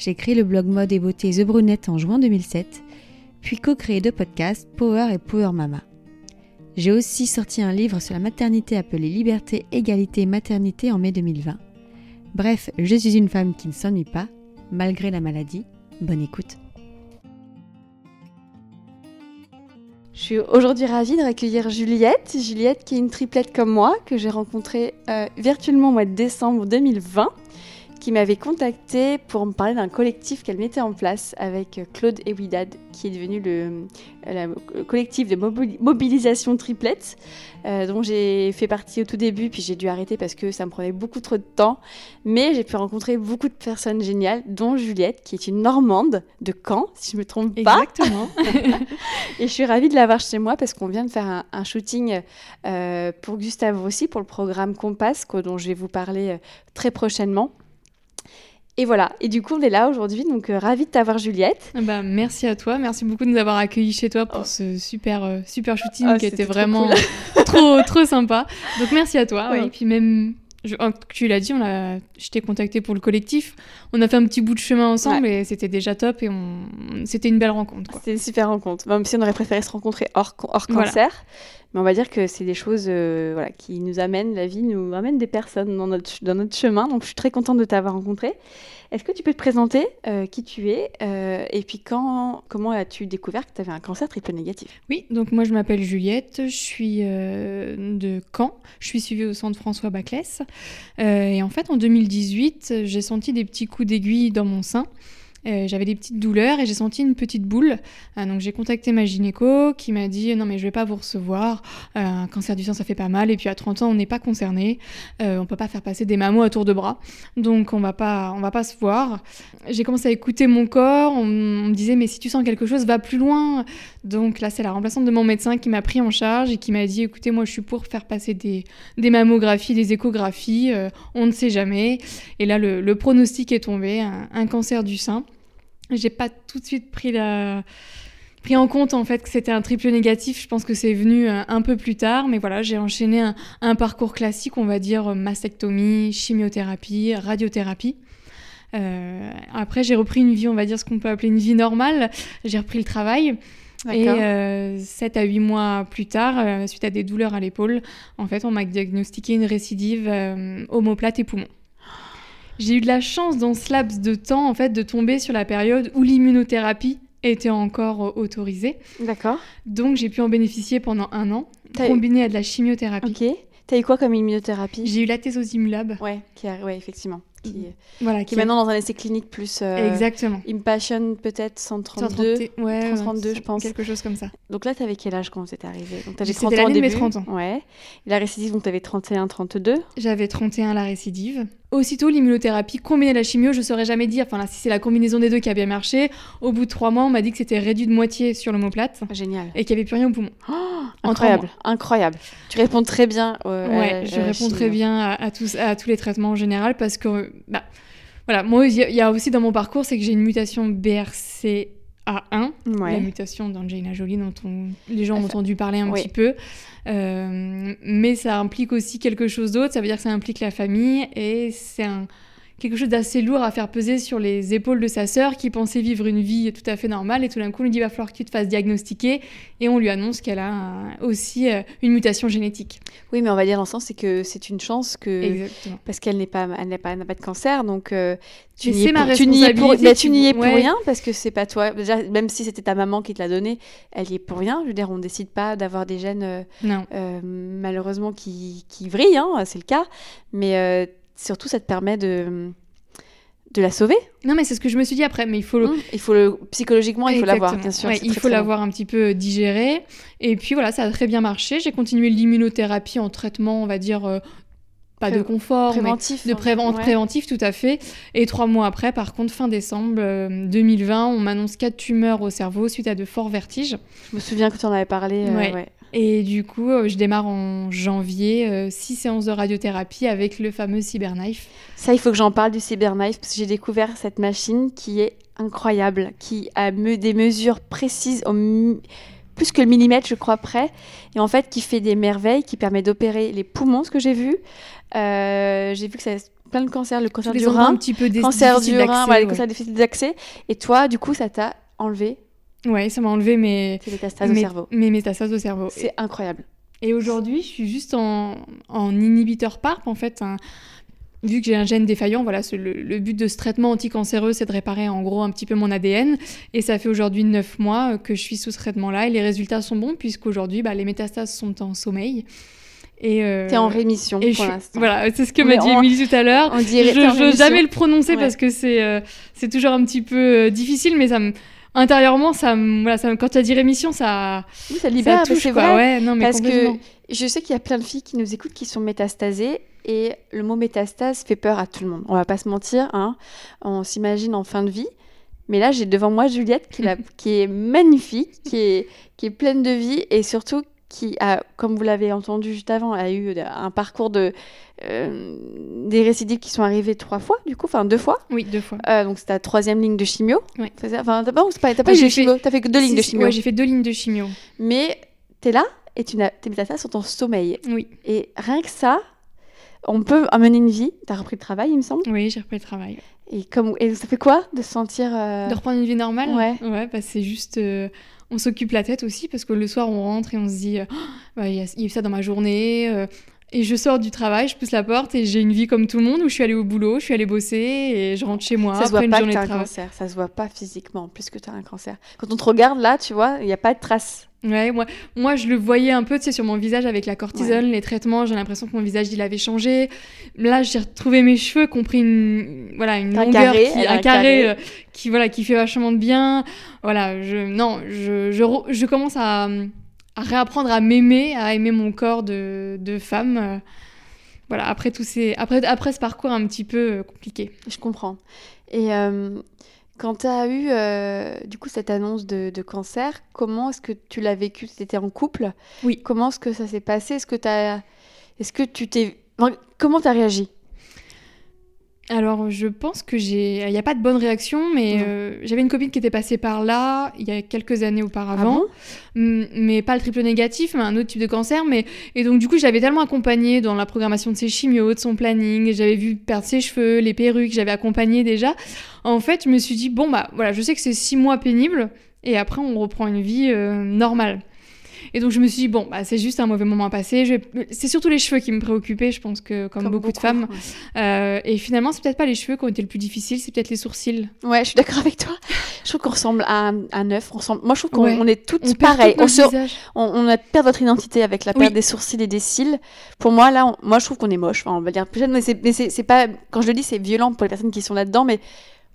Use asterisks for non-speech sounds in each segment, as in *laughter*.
j'ai créé le blog mode et beauté The Brunette en juin 2007, puis co-créé deux podcasts, Power et Power Mama. J'ai aussi sorti un livre sur la maternité appelé Liberté, Égalité, Maternité en mai 2020. Bref, je suis une femme qui ne s'ennuie pas, malgré la maladie. Bonne écoute. Je suis aujourd'hui ravie de recueillir Juliette. Juliette qui est une triplette comme moi, que j'ai rencontrée euh, virtuellement au mois de décembre 2020 qui m'avait contacté pour me parler d'un collectif qu'elle mettait en place avec Claude Ewidad, qui est devenu le, collectif de mobilisation triplette, euh, dont j'ai fait partie au tout début, puis j'ai dû arrêter parce que ça me prenait beaucoup trop de temps. Mais j'ai pu rencontrer beaucoup de personnes géniales, dont Juliette, qui est une Normande de Caen, si je me trompe pas. Exactement. *laughs* et je suis ravie de l'avoir chez moi parce qu'on vient de faire un, shooting euh, pour Gustave aussi, pour le programme Compass, dont je vais vous parler euh, très prochainement. Et voilà, et du coup on est là aujourd'hui, donc euh, ravi de t'avoir Juliette. Bah, merci à toi, merci beaucoup de nous avoir accueillis chez toi pour oh. ce super, euh, super shooting oh, qui était vraiment *laughs* trop, trop, sympa. Donc merci à toi, et puis même je, tu l'as dit, on a, je t'ai contacté pour le collectif. On a fait un petit bout de chemin ensemble et c'était déjà top et on, c'était une belle rencontre. C'était une super rencontre. Même si on aurait préféré se rencontrer hors, hors cancer. Mais on va dire que c'est des choses euh, voilà, qui nous amènent, la vie nous amène des personnes dans notre, chemin. Donc je suis très contente de t'avoir rencontré. Est-ce que tu peux te présenter euh, qui tu es euh, et puis quand, comment as-tu découvert que tu avais un cancer triple négatif? Oui, donc moi je m'appelle Juliette, je suis de Caen, je suis suivie au centre François Baclès. et en fait en 2018, j'ai senti des petits coups d'aiguille dans mon sein. Euh, j'avais des petites douleurs et j'ai senti une petite boule. Euh, donc j'ai contacté ma gynéco qui m'a dit non mais je vais pas vous recevoir. Euh, un cancer du sein ça fait pas mal et puis à 30 ans on n'est pas concerné. on peut pas faire passer des mamots à tour de bras. Donc on va pas on va pas se voir. J'ai commencé à écouter mon corps. On, me disait mais si tu sens quelque chose va plus loin. Donc là c'est la remplaçante de mon médecin qui m'a pris en charge et qui m'a dit écoutez moi je suis pour faire passer des, des mammographies, des échographies. on ne sait jamais. Et là le, pronostic est tombé un cancer du sein. J'ai pas tout de suite pris la pris en compte en fait que c'était un triple négatif. Je pense que c'est venu euh, un peu plus tard, mais voilà, j'ai enchaîné un, parcours classique, on va dire euh, mastectomie, chimiothérapie, radiothérapie. Euh, après, j'ai repris une vie, on va dire ce qu'on peut appeler une vie normale. J'ai repris le travail. Et euh, 7 à 8 mois plus tard, suite à des douleurs à l'épaule, en fait, on m'a diagnostiqué une récidive omoplate et poumon. J'ai eu de la chance dans ce laps de temps, en fait, de tomber sur la période où l'immunothérapie était encore euh, autorisée. D'accord. Donc, j'ai pu en bénéficier pendant un an, combiné à de la chimiothérapie. Ok. T'as eu quoi comme immunothérapie? J'ai eu la thésozimulab. Ouais, qui ouais, effectivement qui, mm. voilà, qui, est maintenant dans un essai clinique plus. Euh, Exactement. Impassion peut-être 132. 130, ouais, 132, je pense. Quelque chose comme ça. Donc là, tu avais quel âge quand vous êtes arrivé Donc tu avais 30 ans au début. 30 ans. Ouais. Et la récidive, donc tu avais 31, 32 J'avais 31 la récidive. Aussitôt, l'immunothérapie combinée à la chimio, je saurais jamais dire. Enfin, là, si c'est la combinaison des deux qui a bien marché, au bout de trois mois, on m'a dit que c'était réduit de moitié sur l'omoplate. Génial. Et qu'il n'y avait plus rien au poumon. Oh, *gasps* incroyable, incroyable. Tu réponds très bien. ouais, je réponds très bien à, tous, à tous les traitements en général parce que, bah, voilà, moi, il y, a aussi dans mon parcours, c'est que j'ai une mutation BRCA1, la mutation d'Angelina Jolie dont les gens ont entendu parler un petit peu. Euh, mais ça implique aussi quelque chose d'autre, ça veut dire que ça implique la famille et c'est un quelque chose d'assez lourd à faire peser sur les épaules de sa sœur qui pensait vivre une vie tout à fait normale et tout d'un coup on lui dit va falloir que tu te fasses diagnostiquer et on lui annonce qu'elle a aussi euh, une mutation génétique. Oui, mais on va dire dans le sens c'est que c'est une chance que parce qu'elle n'est pas elle n'a pas, pas de cancer donc euh, tu n'y es, pour, tu n'y es pour, tu n'y es pour rien parce que c'est pas toi. Déjà même si c'était ta maman qui te l'a donné, elle y est pour rien. Je veux dire on décide pas d'avoir des gènes euh, malheureusement qui qui vrillent hein, c'est le cas. Mais surtout, ça te permet de, de la sauver. Non, mais c'est ce que je me suis dit après. Mais il faut le, mmh. il faut le psychologiquement, il faut l'avoir, bien sûr. il faut l'avoir un petit peu digéré. Et puis voilà, ça a très bien marché. J'ai continué l'immunothérapie en traitement, on va dire. Euh, pas de confort, préventif, mais de hein. préventif, tout à fait. Et trois mois après, par contre, fin décembre 2020, on m'annonce quatre tumeurs au cerveau suite à de forts vertiges. Je me souviens que tu en avais parlé. ouais. Et du coup, je démarre en janvier, six séances de radiothérapie avec le fameux Cyberknife. Ça, il faut que j'en parle du Cyberknife parce que j'ai découvert cette machine qui est incroyable, qui a des mesures précises, plus que le millimètre, je crois, près, et en fait qui fait des merveilles, qui permet d'opérer les poumons, ce que j'ai vu. Euh, j'ai vu que ça plein de cancers, le cancer du rein, un petit peu cancer du rein, ouais, le cancer d'accès. Et toi, du coup, ça t'a enlevé Ouais, ça m'a enlevé mes métastases au cerveau. Mes métastases au cerveau. C'est incroyable. Et aujourd'hui, je suis juste en, en inhibiteur PARP, en fait, un, vu que j'ai un gène défaillant, voilà, le, but de ce traitement anticancéreux, c'est de réparer en gros un petit peu mon ADN. Et ça fait aujourd'hui 9 mois que je suis sous ce traitement-là. Et les résultats sont bons, puisqu'aujourd'hui, bah, les métastases sont en sommeil. Et euh, T'es en rémission pour l'instant. Voilà, c'est ce que m'a dit Émilie tout à l'heure. Je ne jamais le prononcer parce que c'est euh, c'est toujours un petit peu euh, difficile, mais ça me intérieurement, ça, voilà, ça, quand tu as dit rémission, ça, oui, ça libère. c'est vrai. Ouais, non, mais parce que je sais qu'il y a plein de filles qui nous écoutent qui sont métastasées et le mot métastase fait peur à tout le monde. On va pas se mentir, hein. on s'imagine en fin de vie. Mais là, j'ai devant moi Juliette qui, *laughs* qui est magnifique, qui est, qui est pleine de vie et surtout qui a, comme vous l'avez entendu juste avant, a eu un parcours de euh, des récidives qui sont arrivées trois fois, du coup, enfin deux fois. Oui, deux fois. Euh, donc c'est ta troisième ligne de chimio. Oui. Enfin, t'as pas, pas, pas, eu de chimio, t'as fait que deux lignes de chimio. Ouais, j'ai fait deux lignes de chimio. Mais t'es là et tu tes métastases sont en sommeil. Oui. Et rien que ça, on peut amener une vie. T'as repris le travail, il me semble. Oui, j'ai repris le travail. Et, comme, et ça fait quoi de se sentir. Euh, de reprendre une vie normale Ouais. Ouais, bah, c'est juste. Euh, on s'occupe la tête aussi parce que le soir, on rentre et on se dit oh, bah, il y, a eu ça dans ma journée. Euh, et je sors du travail, je pousse la porte et j'ai une vie comme tout le monde où je suis allée au boulot, je suis allée bosser et je rentre chez moi ça après se voit une pas journée que de as travail. un cancer, ça se voit pas physiquement plus que tu as un cancer. Quand on te regarde là, tu vois, il n'y a pas de traces. Ouais, moi, moi je le voyais un peu, tu sais, sur mon visage avec la cortisone, les traitements, j'ai l'impression que mon visage il avait changé. Là, j'ai retrouvé mes cheveux, compris une voilà, une longueur carré, qui un un carré, euh, qui voilà, qui fait vachement de bien. Voilà, je non, je je, je commence à, à réapprendre à m'aimer, à aimer mon corps de, de femme. euh, voilà, après tout ces après après ce parcours un petit peu euh, compliqué. Je comprends. Et euh, quand tu as eu euh, du coup cette annonce de, de cancer, comment est-ce que tu l'as vécu? Tu étais en couple? Oui. Comment est-ce que ça s'est passé? Est-ce que tu est-ce que tu t'es comment tu as réagi? Alors, je pense que j'ai. Il n'y a pas de bonne réaction, mais euh, j'avais une copine qui était passée par là il y a quelques années Ah auparavant. bon? Mm, mais pas le triple négatif, mais un autre type de cancer. Mais... Et donc, du coup, j'avais tellement accompagné dans la programmation de ses chimios, de son planning. J'avais vu perdre ses cheveux, les perruques, j'avais accompagné déjà. En fait, je me suis dit, bon, bah voilà, je sais que c'est six mois pénibles. Et après, on reprend une vie euh, normale. Et donc, je me suis dit, bon, bah, c'est juste un mauvais moment à passer. Je C'est surtout les cheveux qui me préoccupaient, je pense que comme, beaucoup, de femmes. ouais. Euh, et finalement, c'est peut-être pas les cheveux qui ont été le plus difficile, c'est peut-être les sourcils. Ouais, je suis d'accord avec toi. Je trouve qu'on ressemble à un, un œuf. On ressemble... Moi, je trouve qu'on Ouais. on est toutes On perd pareilles. tout On, notre se- visage. on, on a perdu notre identité avec la Oui. perte des sourcils et des cils. Pour moi, là, moi, je trouve qu'on est moche. Enfin, on va dire plus jeune, mais c'est pas. Quand je le dis, c'est violent pour les personnes qui sont là-dedans, mais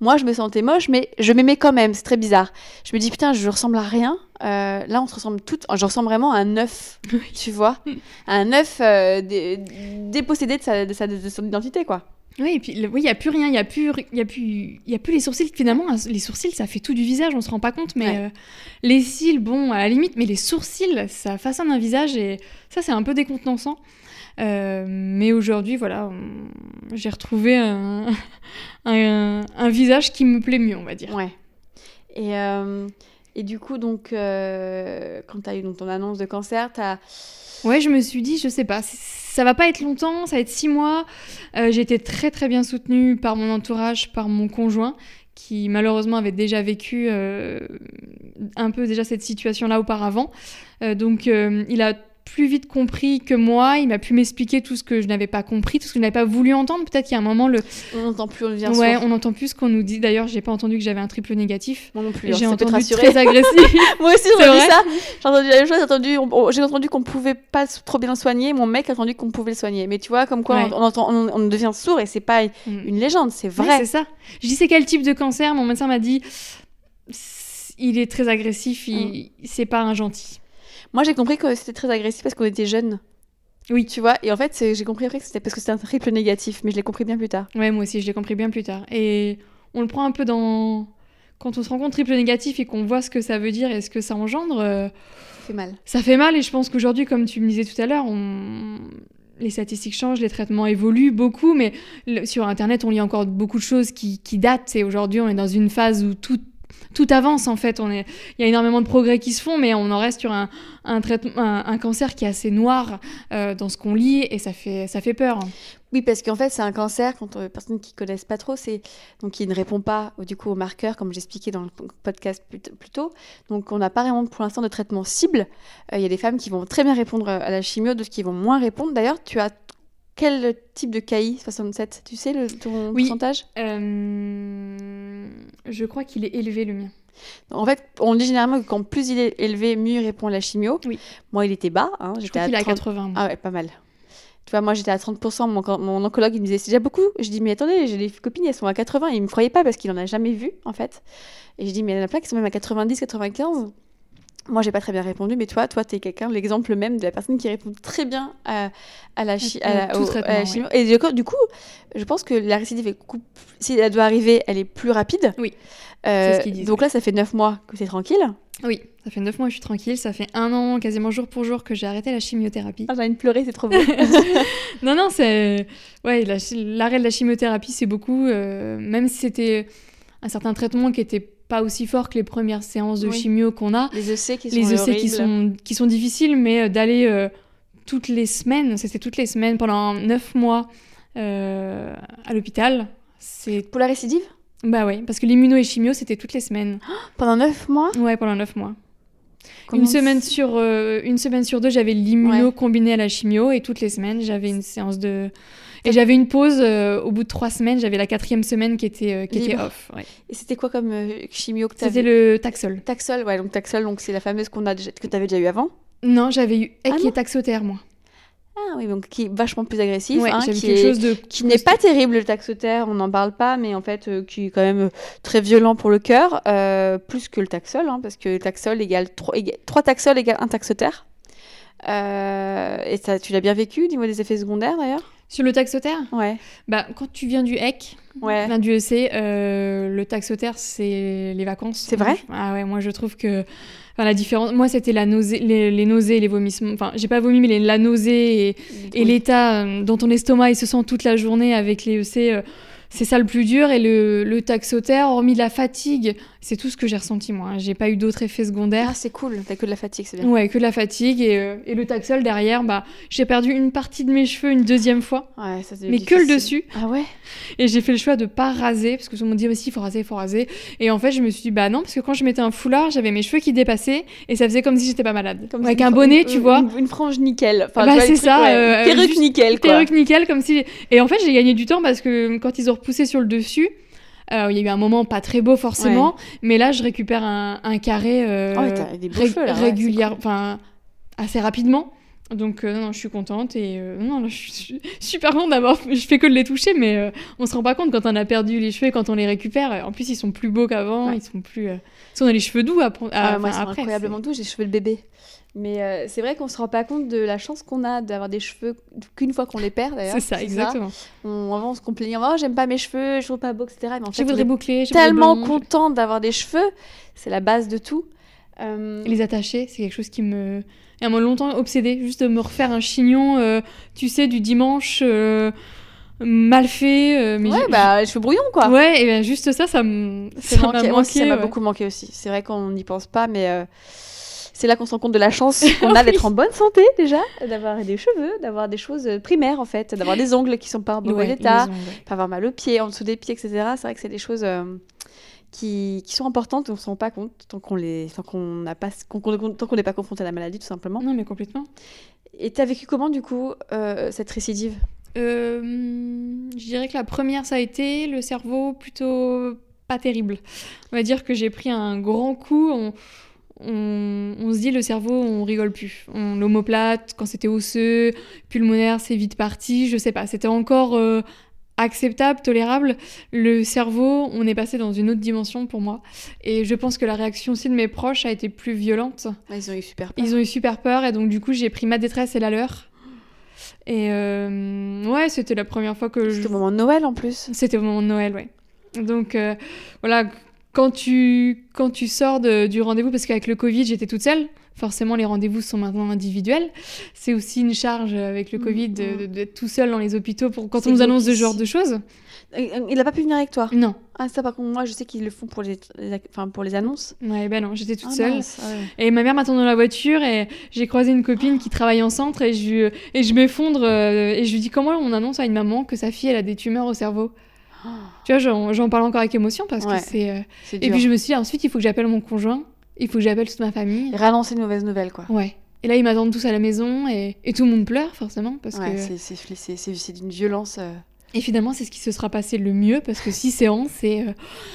moi, je me sentais moche, mais je m'aimais quand même. C'est très bizarre. Je me dis, putain, je ressemble à rien. Euh, là, on se ressemble toutes. Je ressemble vraiment à un œuf, tu vois. *laughs* Un œuf euh, dé- dépossédé de, sa, de, sa- de son identité, quoi. Oui, et puis le- oui, il y a plus rien, il y a plus, il y a plus, il y a plus les sourcils. Finalement, les sourcils, ça fait tout du visage, on se rend pas compte. Mais Ouais. euh, les cils, bon, à la limite, mais les sourcils, ça façonne un visage et ça, c'est un peu décontenançant. Euh, mais aujourd'hui, voilà, j'ai retrouvé un, *laughs* un, un visage qui me plaît mieux, on va dire. Ouais. Et, euh, et du coup, donc, euh, quand tu as eu donc, ton annonce de cancer, tu as. Ouais, je me suis dit, je sais pas, ça va pas être longtemps, ça va être six mois. Euh, j'ai été très très bien soutenue par mon entourage, par mon conjoint, qui malheureusement avait déjà vécu euh, un peu déjà cette situation-là auparavant. Euh, donc il a plus vite compris que moi, il m'a pu m'expliquer tout ce que je n'avais pas compris, tout ce que je n'avais pas voulu entendre. Peut-être qu'il y a un moment, le... On n'entend plus, on devient ouais, sourd. on n'entend plus ce qu'on nous dit. D'ailleurs, j'ai pas entendu que j'avais un triple négatif. Moi non plus, hein, J'ai entendu très agressif. *laughs* Moi aussi, j'ai entendu ça. J'ai entendu la même chose. J'ai entendu, on- entendu qu'on pouvait pas trop bien le soigner. Mon mec a entendu qu'on pouvait le soigner. Mais tu vois, comme quoi, Ouais. on, on entend, on, on devient sourd et c'est pas Mm. une légende, c'est Ouais, vrai. c'est ça. Je dis c'est quel type de cancer? Mon médecin m'a dit il est très agressif, il... c'est pas un gentil. Moi, j'ai compris que c'était très agressif parce qu'on était jeunes. Oui. Tu vois, et en fait, j'ai compris après que c'était parce que c'était un triple négatif, mais je l'ai compris bien plus tard. Ouais, moi aussi, je l'ai compris bien plus tard. Et on le prend un peu dans. Quand on se rend compte triple négatif et qu'on voit ce que ça veut dire et ce que ça engendre, euh, Ça fait mal. ça fait mal. Et je pense qu'aujourd'hui, comme tu me disais tout à l'heure, on... les statistiques changent, les traitements évoluent beaucoup, mais le- sur Internet, on lit encore beaucoup de choses qui, qui datent. Et aujourd'hui, on est dans une phase où tout, tout avance, en fait. On est... Il y a énormément de progrès qui se font, mais on en reste sur un, un, traitement, un, un cancer qui est assez noir euh, dans ce qu'on lit, et ça fait, ça fait peur. Oui, parce qu'en fait, c'est un cancer, quand euh, personnes qui connaissent pas trop, c'est donc qui ne répond pas du coup aux marqueurs, comme j'expliquais dans le podcast plus, tôt. Donc, on n'a pas vraiment pour l'instant de traitement cible. Euh, Il y a des femmes qui vont très bien répondre à la chimio, d'autres qui vont moins répondre. D'ailleurs, tu as quel type de KI 67 Tu sais le, ton Oui. pourcentage? Euh, Je crois qu'il est élevé, le mien. En fait, on dit généralement que quand plus il est élevé, mieux il répond à la chimio. Oui. Moi, il était bas. hein, Je J'étais à 30 80. moi. Ah ouais, pas mal. Tu vois, moi j'étais à 30%, mon, mon oncologue il me disait c'est déjà beaucoup. Je dis mais attendez, j'ai des copines, elles sont à 80. Il me croyait pas parce qu'il en a jamais vu en fait. Et je dis mais il y en a plein qui sont même à 90, 95. Moi j'ai pas très bien répondu, mais toi, toi t'es quelqu'un, l'exemple même de la personne qui répond très bien à, à la, chi- à la- au- à la ouais. chimio. Et du coup, du coup, je pense que la récidive est si elle doit arriver, elle est plus rapide. Oui. Euh, ce disent, donc là, ça fait 9 mois que c'est tranquille. Oui, ça fait 9 mois que je suis tranquille. Ça fait un an, quasiment jour pour jour, que j'ai arrêté la chimiothérapie. Ah, j'ai envie de pleurer, c'est trop beau. *laughs* Non, non, c'est. Ouais, la l'arrêt de la chimiothérapie, c'est beaucoup. euh, Même si c'était un certain traitement qui était pas aussi fort que les premières séances de Oui. chimio qu'on a, les EC qui sont les EC qui sont, qui sont difficiles, mais euh, d'aller euh, toutes les semaines, c'était toutes les semaines pendant 9 mois euh, à l'hôpital. C'est. Pour la récidive? Bah ouais, parce que l'immuno et chimio, c'était toutes les semaines. *gasps* Pendant 9 mois? Ouais, pendant 9 mois. Comment Une semaine, sur, euh, une semaine sur deux, j'avais l'immuno Ouais. combiné à la chimio et toutes les semaines, j'avais une séance de. Et j'avais une pause euh, au bout de trois semaines, j'avais la quatrième semaine qui était, euh, qui était off. ouais. Et c'était quoi comme euh, chimio que tu C'était le Taxol. Taxol, ouais, donc Taxol, donc c'est la fameuse qu'on a déjà, que tu avais déjà eu avant. Non, j'avais eu Ah non et Taxotère, moi. Ah oui, donc qui est vachement plus agressif, Ouais, hein, qui quelque est- chose de. qui n'est pas terrible le taxotère, on n'en parle pas, mais en fait euh, qui est quand même très violent pour le cœur, euh, plus que le taxol, hein, parce que le taxol égale 3, taxol égale 1 taxotère. Euh, et ça, tu l'as bien vécu niveau des effets secondaires d'ailleurs? Sur le Taxotère Ouais, bah, Quand tu viens du EC, ouais. Enfin, du EC, euh, le taxotère, c'est les vacances. C'est vrai Ah ouais, moi je trouve que enfin, la différence. Moi, c'était la nausée, les, les nausées, les vomissements. Enfin, j'ai pas vomi, mais les- la nausée et, l'état euh, dont ton estomac il se sent toute la journée avec les EC, euh, c'est ça le plus dur. Et le, le taxotère, hormis de la fatigue, c'est tout ce que j'ai ressenti moi. hein. J'ai pas eu d'autres effets secondaires. Ah, c'est cool, t'as que de la fatigue, c'est bien. Ouais, que de la fatigue et, euh, et le taxol derrière, bah j'ai perdu une partie de mes cheveux une deuxième fois, Ouais, ça, c'est mais que le dessus. Ah ouais? Et j'ai fait le choix de pas raser, parce que tout le monde dit, aussi il faut raser, il faut raser. Et en fait, je me suis dit, bah non, parce que quand je mettais un foulard, j'avais mes cheveux qui dépassaient, et ça faisait comme si j'étais pas malade. Comme Avec un bonnet, une- tu vois. Une, une frange nickel. Enfin, Bah, c'est ça, ouais. euh, Perruque nickel, quoi. Perruque nickel, comme si. Et en fait, j'ai gagné du temps parce que quand ils ont repoussé sur le dessus, euh, il y a eu un moment pas très beau forcément, mais là, je récupère un, un carré euh, Ah des ré- là, régulière, cool. enfin assez rapidement. Donc euh, non, je suis contente et euh, non, là, je suis *laughs* super contente d'avoir. Je fais que de les toucher, mais euh, on se rend pas compte quand on a perdu les cheveux quand on les récupère. En plus, ils sont plus beaux qu'avant. Ouais. Ils sont plus. on a les cheveux doux à, à- Ah, moi, ils sont après. incroyablement doux, j'ai les cheveux de bébé. Mais euh, c'est vrai qu'on se rend pas compte de la chance qu'on a d'avoir des cheveux qu'une fois qu'on les perd d'ailleurs. C'est ça, exactement. On, avant, on se complaignait, oh, j'aime pas mes cheveux, je trouve pas beau, etc. Mais en Je fait, voudrais boucler. je tellement content d'avoir des cheveux, c'est la base de tout. Euh, Les attacher, c'est quelque chose qui me. Et à moi longtemps obsédé, juste de me refaire un chignon, euh, tu sais, du dimanche mal fait. euh, mais Ouais, bah, les cheveux brouillons, quoi. Ouais, et ben juste ça, ça m'a manqué. Moi aussi, ça m'a beaucoup manqué aussi. C'est vrai qu'on n'y pense pas, mais euh, c'est là qu'on se rend compte de la chance *laughs* qu'on a d'être en bonne santé déjà, d'avoir des cheveux, d'avoir des choses euh, primaires en fait, d'avoir *laughs* des ongles qui sont pas en bon Ouais, état, pas avoir mal aux pieds, en dessous des pieds, etc. C'est vrai que c'est des choses euh, qui, qui sont importantes on ne se rend pas compte tant qu'on les, tant qu'on n'a pas, tant qu'on n'est pas confronté à la maladie tout simplement. Non, mais complètement. Et t'as vécu comment du coup euh, cette récidive? Euh, je dirais que la première, ça a été le cerveau plutôt pas terrible. On va dire que j'ai pris un grand coup. On, on, on se dit le cerveau, on rigole plus. On l'omoplate, quand c'était osseux, pulmonaire, c'est vite parti. Je sais pas, c'était encore euh, acceptable, tolérable. Le cerveau, on est passé dans une autre dimension pour moi. Et je pense que la réaction aussi de mes proches a été plus violente. Ils ont eu super peur. Ils ont eu super peur et donc du coup j'ai pris ma détresse et la leur. Et euh, ouais, c'était la première fois que je. C'était au moment de Noël en plus. C'était au moment de Noël, ouais. Donc euh, voilà, quand tu, quand tu sors de- du rendez-vous, parce qu'avec le Covid, j'étais toute seule. Forcément, les rendez-vous sont maintenant individuels. C'est aussi une charge avec le Mhm, Covid de- de- d'être tout seul dans les hôpitaux pour quand on nous annonce ce genre de choses. Et Il a pas pu venir avec toi? Non. Ah, ça, par contre, moi, je sais qu'ils le font pour les, les- enfin, pour les annonces. Ouais, ben non, j'étais toute Ah, seule. mince, ah ouais. Et ma mère m'attend dans la voiture et j'ai croisé une copine qui travaille en centre et je, et je m'effondre euh, et je lui dis comment on annonce à une maman que sa fille elle a des tumeurs au cerveau? Tu vois, j'en parle encore avec émotion parce Ouais. que c'est. euh, C'est Et dur. puis je me suis dit ensuite il faut que j'appelle mon conjoint, il faut que j'appelle toute ma famille. Relancer une mauvaise nouvelle, quoi. Ouais. Et là ils m'attendent tous à la maison et, et tout le monde pleure forcément parce Ouais, que. c'est- c'est c'est- c'est- c'est d'une violence. euh, Et finalement c'est ce qui se sera passé le mieux parce que six séances c'est. euh,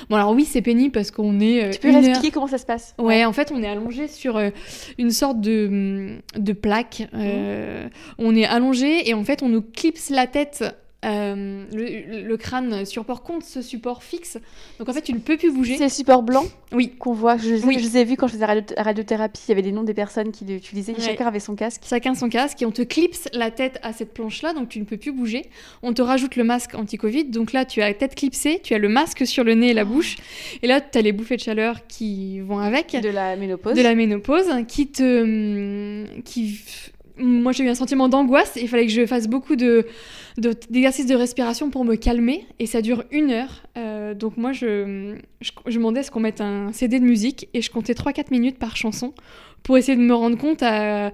Bon alors oui c'est pénible parce qu'on est. euh, Tu peux heure- réexpliquer comment ça se passe? Ouais, en fait, on est allongé sur euh, une sorte de, de plaque. euh, On est allongé et en fait, on nous clipse la tête. Euh, le, le crâne sur support contre ce support fixe. Donc en fait, tu ne peux plus bouger. C'est le support blanc Oui. qu'on voit. Je, les Oui. je les ai vus quand je faisais la radio- la radiothérapie. Il y avait des noms des personnes qui l'utilisaient. Ouais. Chacun avait son casque. Chacun son casque et on te clipse la tête à cette planche-là, donc tu ne peux plus bouger. On te rajoute le masque anti-Covid, donc là tu as la tête clipsée, tu as le masque sur le nez et la bouche, et là tu as les bouffées de chaleur qui vont avec. De la ménopause. de la ménopause qui te qui moi j'ai eu un sentiment d'angoisse. Il fallait que je fasse beaucoup de de- d'exercices de respiration pour me calmer. Et ça dure une heure. Euh, donc moi je, je, je demandais à ce qu'on mette un CD de musique. Et je comptais 3-4 minutes par chanson pour essayer de me rendre compte à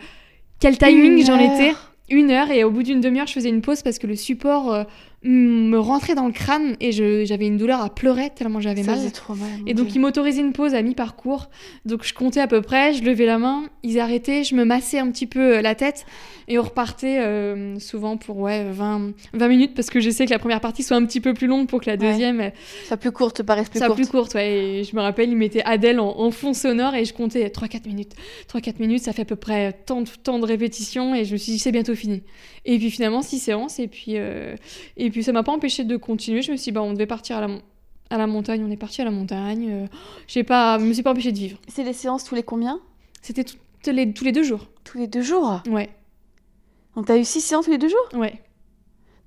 quel timing j'en étais. Une heure. Et au bout d'une demi-heure je faisais une pause parce que le support euh, me rentrait dans le crâne et j'avais une douleur à pleurer tellement j'avais mal trop mal. et donc, Dieu. ils m'autorisaient une pause à mi-parcours. Donc, je comptais à peu près, je levais la main, ils arrêtaient, je me massais un petit peu euh, la tête et on repartait euh, souvent pour ouais, 20, 20 minutes parce que j'essaie que la première partie soit un petit peu plus longue pour que la Ouais. deuxième euh, Soit plus courte, paraisse plus soit courte. plus courte. Ouais. Et je me rappelle, ils mettaient Adèle en, en fond sonore et je comptais 3-4 minutes. 3-4 minutes, ça fait à peu près tant de, tant de répétitions et je me suis dit, c'est bientôt fini. Et puis finalement, 6 séances et puis, euh, et puis ça m'a pas empêché de continuer. Je me suis dit, bah, on devait partir à la, à la montagne, on est parti à la montagne. Euh, j'ai pas, je me suis pas empêché de vivre. C'est des séances tous les combien? C'était les, tous les deux jours. Tous les deux jours? Ouais, Donc t'as eu six séances tous les deux jours? Ouais.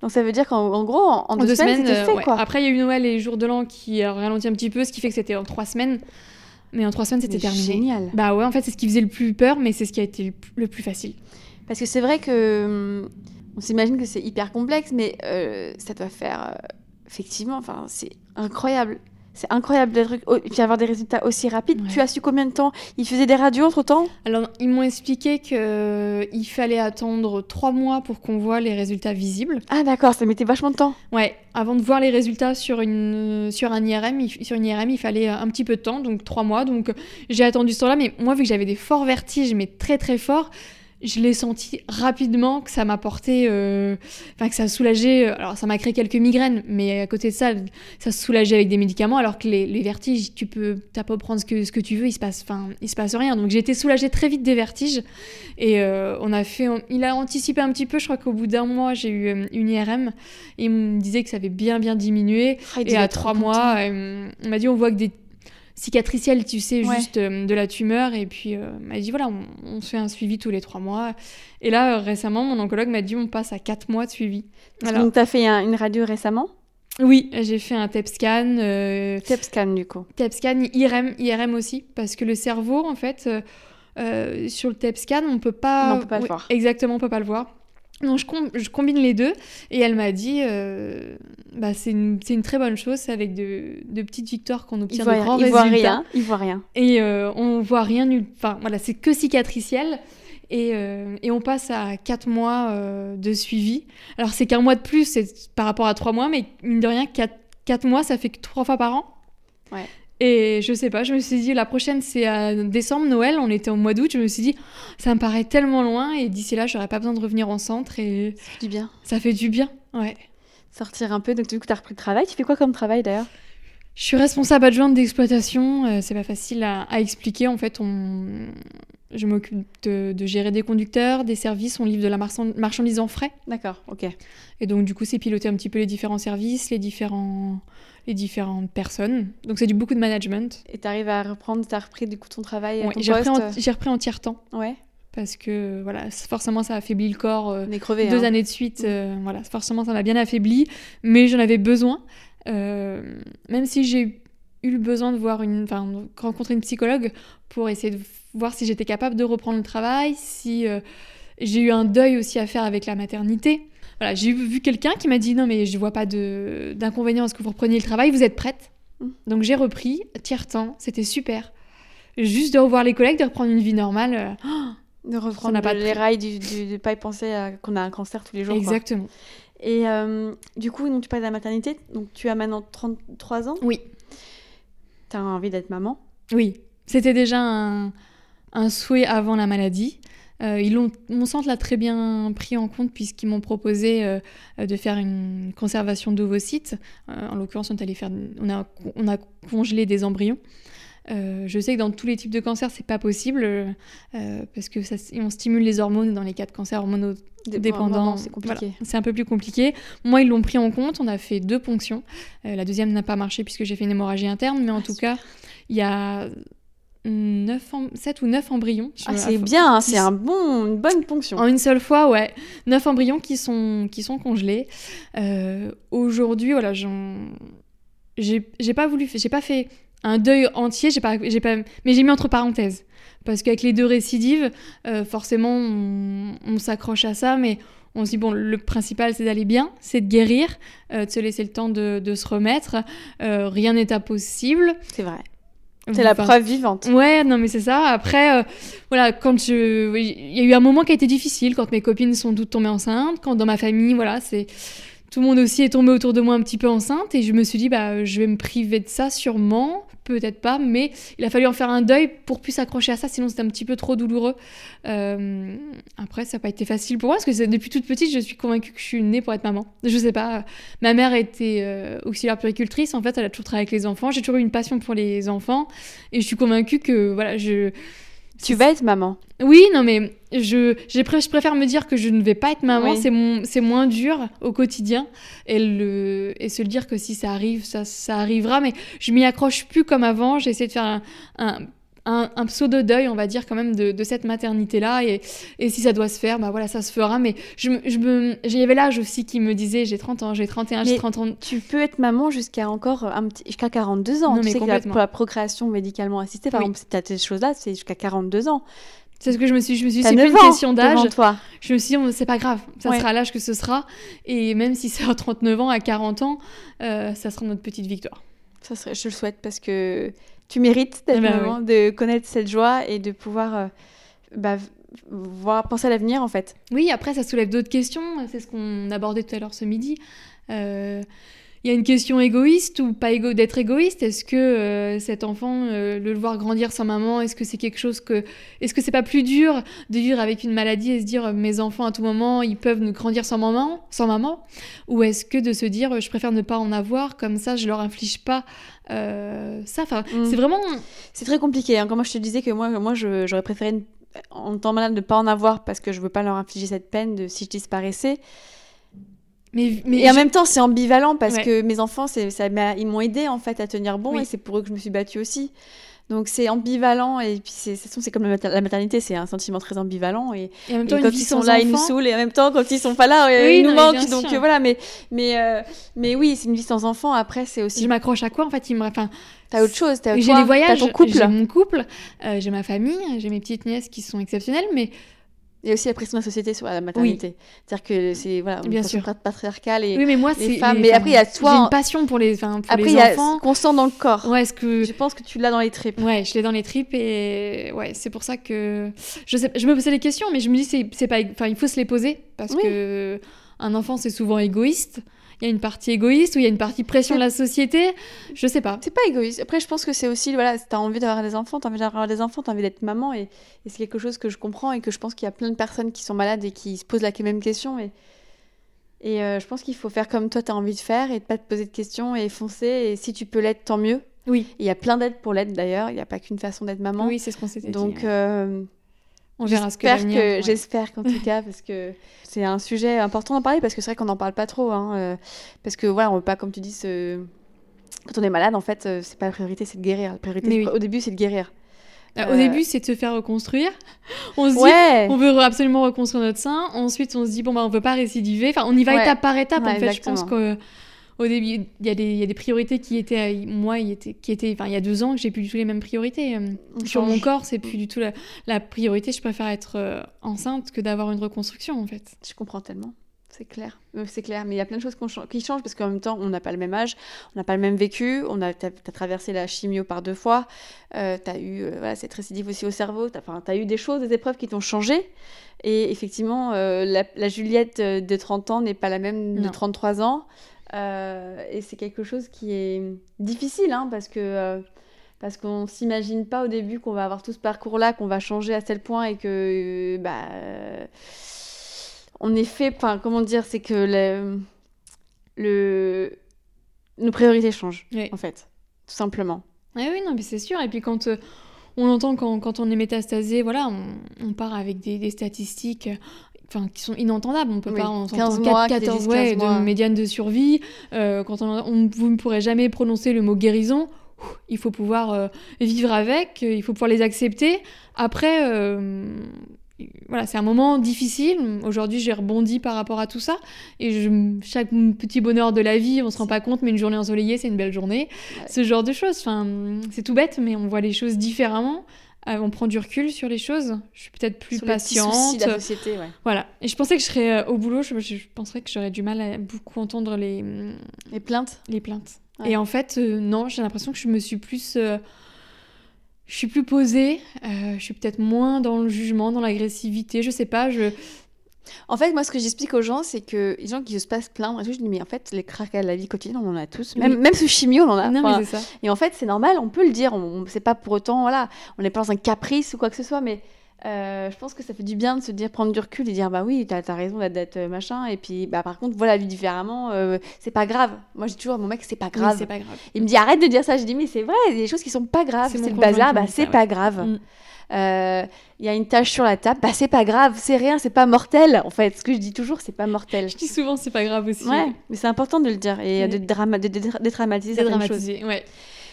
Donc ça veut dire qu'en en gros, en, en deux, semaines, c'était euh, fait ouais. quoi. Après, il y a eu Noël et les jours de l'an qui a ralenti un petit peu, ce qui fait que c'était en 3 semaines. Mais en 3 semaines, c'était terminé. Génial. Bah ouais, en fait, c'est ce qui faisait le plus peur, mais c'est ce qui a été le plus- le plus facile. Parce que c'est vrai que hum, on s'imagine que c'est hyper complexe, mais euh, ça doit faire euh, effectivement, enfin c'est incroyable. C'est incroyable d'être puis avoir des résultats aussi rapides. Ouais. Tu as su combien de temps Il faisait des radios entre temps Alors, ils m'ont expliqué qu'il fallait attendre trois mois pour qu'on voit les résultats visibles. Ah d'accord, ça mettait vachement de temps. Ouais, avant de voir les résultats sur, une, sur un IRM, il, sur une IRM, il fallait un petit peu de temps, donc trois mois. Donc, j'ai attendu ce temps-là, mais moi, vu que j'avais des forts vertiges, mais très très forts, je l'ai senti rapidement que ça m'apportait, euh, enfin que ça soulageait. euh, Alors, ça m'a créé quelques migraines, mais à côté de ça, ça se soulageait avec des médicaments. Alors que les, les vertiges, tu peux, t'as pas prendre ce que, ce que tu veux, il se passe, enfin, il se passe rien. Donc, j'ai été soulagée très vite des vertiges, et euh, on a fait, on- il a anticipé un petit peu. Je crois qu'au bout d'un mois, j'ai eu euh, une IRM, et il me disait que ça avait bien bien diminué. Ah, Et à trois mois, on m'a dit on voit que des cicatricielles, tu sais, Ouais. juste euh, de la tumeur. Et puis, euh, m'a dit voilà, on, on se fait un suivi tous les trois mois. Et là, euh, récemment, mon oncologue m'a dit on passe à quatre mois de suivi. Voilà. Donc t'as fait un- une radio récemment? Oui, j'ai fait un TEP scan, euh, TEP scan du coup. TEP scan, IRM, IRM aussi, parce que le cerveau, en fait, sur le TEP scan, on peut pas. Non, on peut pas le voir. Exactement, on peut pas le voir. Donc je, com- je combine les deux et elle m'a dit euh, bah, c'est une, une très bonne chose, c'est avec de, de petites victoires qu'on obtient voit, de grands il voit résultats. rien. Il voit rien. Et euh, on voit rien nulle Enfin, voilà, c'est que cicatriciel. Et, euh, et on passe à 4 mois euh, de suivi. Alors, c'est qu'un mois de plus par rapport à 3 mois, mais mine de rien, 4, mois, ça fait que 3 fois par an. Ouais. Et je sais pas, je me suis dit, la prochaine, c'est à décembre, Noël. On était au mois d'août. Je me suis dit, ça me paraît tellement loin. Et d'ici là, j'aurais pas besoin de revenir en centre. Et Ça fait du bien. ça fait du bien. Ouais. Sortir un peu. Donc du coup t'as repris le travail. Tu fais quoi comme travail d'ailleurs? Je suis responsable adjointe d'exploitation. euh, c'est pas facile à, à expliquer. En fait, on... je m'occupe de, de gérer des conducteurs, des services. On livre de la marchand- marchandise en frais. D'accord. Ok. Et donc, du coup, c'est piloter un petit peu les différents services, les, différents... les différentes personnes. Donc, c'est du beaucoup de management. Et t'arrives à reprendre. T'as repris du coup ton travail. Ouais, j'ai, repris en, poste? j'ai repris en tiers-temps. Ouais. parce que voilà, forcément ça affaiblit le corps. On est crevé. deux hein. années de suite, euh, voilà, forcément ça m'a bien affaibli, mais j'en avais besoin. Euh, même si j'ai eu le besoin de voir une, enfin, de rencontrer une psychologue pour essayer de voir si j'étais capable de reprendre le travail, si euh, j'ai eu un deuil aussi à faire avec la maternité. Voilà, j'ai vu quelqu'un qui m'a dit non mais je vois pas de d'inconvénient à ce que vous repreniez le travail, vous êtes prête Mm. Donc j'ai repris, tiers temps, c'était super. Juste de revoir les collègues, de reprendre une vie normale. euh, De reprendre pas les rails, du, du- de pas y penser qu'on a un cancer tous les jours. quoi. Et euh, du coup, donc, tu parles de la maternité. Donc, tu as maintenant 33 ans. Oui. Tu as envie d'être maman. Oui, c'était déjà un, un souhait avant la maladie. Euh, ils l'ont, mon centre l'a très bien pris en compte puisqu'ils m'ont proposé euh, de faire une conservation d'ovocytes. En l'occurrence, on, est allé faire, on, a, on a congelé des embryons. Euh, je sais que dans tous les types de cancers, c'est pas possible euh, parce que ça, on stimule les hormones dans les cas de cancer hormonodépendants. C'est compliqué. Voilà, c'est un peu plus compliqué. Moi, ils l'ont pris en compte. On a fait deux ponctions. Euh, la deuxième n'a pas marché puisque j'ai fait une hémorragie interne, mais en Ah, tout super. cas, il y a 9 7 ou 9 embryons. Ah, c'est bien, hein, c'est un bon, une bonne ponction. En une seule fois, ouais. 9 embryons qui sont, qui sont congelés. Aujourd'hui, voilà, j'ai pas voulu, j'ai pas fait un deuil entier, j'ai pas, j'ai pas, mais j'ai mis entre parenthèses. Parce qu'avec les deux récidives, euh, forcément, on, on s'accroche à ça, mais on se dit, bon, le principal, c'est d'aller bien, c'est de guérir, euh, de se laisser le temps de, de se remettre. Euh, rien n'est impossible. C'est vrai. C'est la Enfin, preuve vivante. Ouais, non, mais c'est ça. Après, euh, voilà, quand je. Il y a eu un moment qui a été difficile, quand mes copines sont toutes tombées enceintes, quand dans ma famille, voilà, c'est. Tout le monde aussi est tombé autour de moi un petit peu enceinte, et je me suis dit, bah, je vais me priver de ça sûrement, peut-être pas, mais il a fallu en faire un deuil pour plus s'accrocher à ça, sinon c'était un petit peu trop douloureux. Euh, Après, ça n'a pas été facile pour moi, parce que depuis toute petite, je suis convaincue que je suis née pour être maman. Je sais pas, ma mère était euh, auxiliaire puricultrice, en fait, elle a toujours travaillé avec les enfants, j'ai toujours eu une passion pour les enfants, et je suis convaincue que, voilà, je. Tu vas être maman. Oui, non, mais je, préfère me dire que je ne vais pas être maman, Oui. c'est, moins dur au quotidien, et, le, et se dire que si ça arrive, ça, ça arrivera, mais je m'y accroche plus comme avant, j'ai essayé de faire un, un, un, un pseudo-deuil, on va dire, quand même, de, de cette maternité-là, et, et si ça doit se faire, bah voilà, ça se fera, mais je, me- je me, j'avais l'âge aussi qui me disait, j'ai 30 ans, j'ai 31, j'ai Mais 30 ans, Tu peux être maman jusqu'à encore un petit, jusqu'à 42 ans. Non, tu mais sais que la, complètement. pour la procréation médicalement assistée, par Oui. exemple, si tu as ces choses-là, c'est jusqu'à 42 ans. c'est ce que je me suis, je me suis dit, T'as c'est plus 9 une question d'âge, toi. Je me suis dit, on- c'est pas grave, ça Ouais. sera l'âge que ce sera. Et même si c'est à 39 ans, à 40 ans, euh, ça sera notre petite victoire. Ça serait, je le souhaite parce que tu mérites d'être ben maman, de connaître cette joie et de pouvoir euh, bah, voir, penser à l'avenir en fait. Oui, après, ça soulève d'autres questions. C'est ce qu'on abordait tout à l'heure ce midi. Euh, Il y a une question égoïste ou pas égo d'être égoïste? Est-ce que euh, cet enfant, euh, le voir grandir sans maman, est-ce que c'est quelque chose que, est-ce que c'est pas plus dur de vivre avec une maladie et se dire mes enfants à tout moment ils peuvent ne grandir sans maman, sans maman, ou est-ce que de se dire je préfère ne pas en avoir comme ça je leur inflige pas euh, ça. Enfin, Mm. c'est vraiment C'est très compliqué. Hein. Quand moi je te disais que moi, moi j'aurais préféré en temps malade ne pas en avoir parce que je veux pas leur infliger cette peine de si je disparaissais. Mais, mais et en je- même temps, c'est ambivalent parce Ouais. que mes enfants, ça ils m'ont aidé en fait à tenir bon Oui. et c'est pour eux que je me suis battue aussi. Donc c'est ambivalent et puis c'est, de toute façon, c'est comme la mater- la maternité, c'est un sentiment très ambivalent et, et en même temps, quand ils sont là, ils nous saoulent et en même temps, quand ils sont pas là, euh, Oui, ils non, nous manquent. Donc sûr. euh, voilà, mais mais euh, mais oui, c'est une vie sans enfant. Après, c'est aussi je m'accroche à quoi en fait? Il me... enfin, t'as autre chose, t'as J'ai les voyages, j'ai mon couple, euh, j'ai ma famille, j'ai mes petites nièces qui sont exceptionnelles, mais Il y a aussi la pression de la société sur la maternité. C'est-à-dire que c'est voilà, Bien sûr. patriarcale et oui, mais moi les femmes, les- mais après, il y a toi J'ai une passion pour les, enfin, pour après les il y a enfants. ce qu'on sent dans le corps. Ouais, est-ce que Je pense que tu l'as dans les tripes. ouais, je l'ai dans les tripes et ouais, c'est pour ça que je sais, je me posais des questions, mais je me dis c'est c'est pas, enfin il faut se les poser parce Oui. que un enfant c'est souvent égoïste. Il y a une partie égoïste ou il y a une partie pression de la société. Je sais pas. C'est pas égoïste. Après, je pense que c'est aussi, voilà, si t'as envie d'avoir des enfants, t'as envie d'avoir des enfants, t'as envie d'être maman, et, et c'est quelque chose que je comprends et que je pense qu'il y a plein de personnes qui sont malades et qui se posent la même question. Et, et euh, je pense qu'il faut faire comme toi, t'as envie de faire et de pas te poser de questions et foncer. Et si tu peux l'être, tant mieux. Oui. Il y a plein d'aides pour l'être d'ailleurs. Il n'y a pas qu'une façon d'être maman. Oui, c'est ce qu'on s'était Donc, dit. euh, On verra ce que j'espère l'avenir. que, ouais. j'espère qu'en tout *laughs* cas, parce que c'est un sujet important d'en parler parce que c'est vrai qu'on n'en parle pas trop. hein, euh, parce que voilà, on veut pas, comme tu dis, quand on est malade, en fait, euh, c'est pas la priorité, c'est de guérir. La priorité, oui. au début, c'est de guérir. Au Euh, début, c'est de se faire reconstruire. *laughs* On se dit, on veut absolument reconstruire notre sein. Ensuite, on se dit, bon, bah, on veut pas récidiver. Enfin, on y va Ouais. étape par étape. Ouais, en fait, je pense que au début, il y, a des- il y a des priorités qui étaient, euh, moi, était, qui étaient, enfin, il y a deux ans, que j'ai plus du tout les mêmes priorités. Euh, On Sur mon corps, c'est plus du tout la, la priorité. Je préfère être euh, enceinte que d'avoir une reconstruction, en fait. Je comprends tellement. C'est clair. Euh, C'est clair. Mais il y a plein de choses qui changent parce qu'en même temps, on n'a pas le même âge, on n'a pas le même vécu. On a, t'as, t'as traversé la chimio par deux fois. Euh, t'as eu euh, voilà, cette récidive aussi au cerveau. T'as, enfin, t'as eu des choses, des épreuves qui t'ont changé. Et effectivement, euh, la, la Juliette de 30 ans n'est pas la même de Non. 33 ans. Et c'est quelque chose qui est difficile hein, parce que. parce qu'on s'imagine pas au début qu'on va avoir tout ce parcours-là, qu'on va changer à tel point et que bah, on est fait, enfin comment dire, c'est que le, le- nos priorités changent Oui. en fait, tout simplement. Ah oui, non, mais c'est sûr. Et puis quand euh, on entend quand, quand on est métastasé, voilà, on, on part avec des, des statistiques. Enfin, qui sont inentendables. On peut Oui, pas en 15 entendre mois, 4, qui 14 disent ouais, 15 mois. de médiane de survie. Euh, quand on, on- vous ne pourrez jamais prononcer le mot guérison. Il faut pouvoir euh, vivre avec, euh, il faut pouvoir les accepter. Après, voilà, c'est un moment difficile. Aujourd'hui, j'ai rebondi par rapport à tout ça. Et je- chaque petit bonheur de la vie, on se rend pas compte, mais une journée ensoleillée, c'est une belle journée. Ouais. Ce genre de choses. Enfin, c'est tout bête, mais on voit les choses différemment. Euh, on prend du recul sur les choses. Je suis peut-être plus Sur patiente. de la société, ouais. Voilà. Et je pensais que je serais euh, au boulot, je, je penserais que j'aurais du mal à beaucoup entendre les, Les plaintes. les plaintes. Ouais. Et en fait, euh, non, j'ai l'impression que je me suis plus. Je suis plus posée, euh, je suis peut-être moins dans le jugement, dans l'agressivité, je sais pas, je... En fait, moi, ce que j'explique aux gens, c'est que les gens qui se plaindre, et tout, je dis, mais en fait, les craques à la vie quotidienne, on en a tous. Même, Oui. même sous chimio, on en a. non Enfin, mais c'est ça. Et en fait, c'est normal, on peut le dire. On, on- c'est pas pour autant, voilà, on n'est pas dans un caprice ou quoi que ce soit, mais euh, je pense que ça fait du bien de se dire, prendre du recul et dire, bah oui, t'as as raison d'être- euh, machin. Et puis, bah par contre, voilà vie différemment, euh, c'est pas grave. Moi, je dis toujours à mon mec, c'est pas grave. c'est pas grave. Il me dit, arrête de dire ça. Je dis, mais c'est vrai, il y a des choses qui sont pas graves. C'est le bazar, bah c'est pas grave. Mm. Euh, Il y a une tache sur la table, bah c'est pas grave, c'est rien, c'est pas mortel. En fait, ce que je dis toujours, c'est pas mortel. Je dis souvent c'est pas grave aussi. Ouais, mais c'est important de le dire et Oui. de, drama- de, de- de dédramatiser certaines choses. ouais.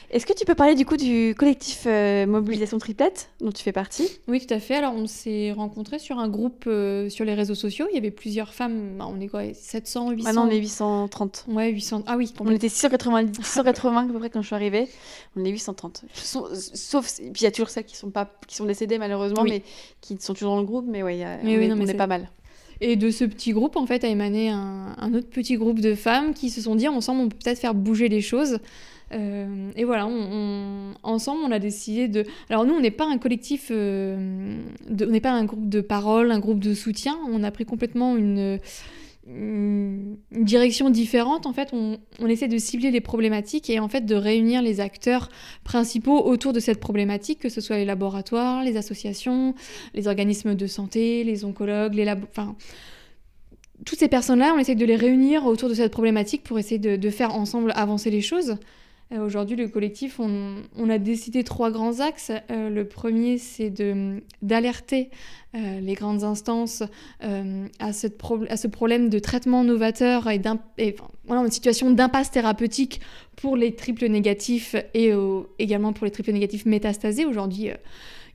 Est-ce que tu peux parler du coup du collectif euh, Mobilisation Triplette dont tu fais partie? Oui, tout à fait. Alors, on s'est rencontrés sur un groupe euh, sur les réseaux sociaux. Il y avait plusieurs femmes. Bah, on est quoi 700, 800 Maintenant, on est 830. Ouais, 800. Ah oui, On était 690, 680 à peu près quand je suis arrivée. On est 830. Sauf, sauf- puis il y a toujours celles qui sont pas, qui sont décédées malheureusement, Oui. mais qui sont toujours dans le groupe. Mais ouais, a- Mais on, oui, est, non, mais on est pas mal. Et de ce petit groupe, en fait, a émané un, un autre petit groupe de femmes qui se sont dit ensemble, on peut peut-être faire bouger les choses. Euh, et voilà, ensemble, on a décidé de. Alors nous, on n'est pas un collectif, euh, on n'est pas un groupe de parole, un groupe de soutien. On a pris complètement une, direction différente. En fait, on, essaie de cibler les problématiques et en fait de réunir les acteurs principaux autour de cette problématique, que ce soit les laboratoires, les associations, les organismes de santé, les oncologues, les labo... Enfin, toutes ces personnes-là, on essaie de les réunir autour de cette problématique pour essayer de faire ensemble avancer les choses. Euh, Aujourd'hui, le collectif, on, a décidé trois grands axes. Euh, le premier, c'est d'alerter euh, les grandes instances à, cette à ce problème de traitement novateur et, et, une situation d'impasse thérapeutique pour les triples négatifs et également pour les triples négatifs métastasés. Aujourd'hui,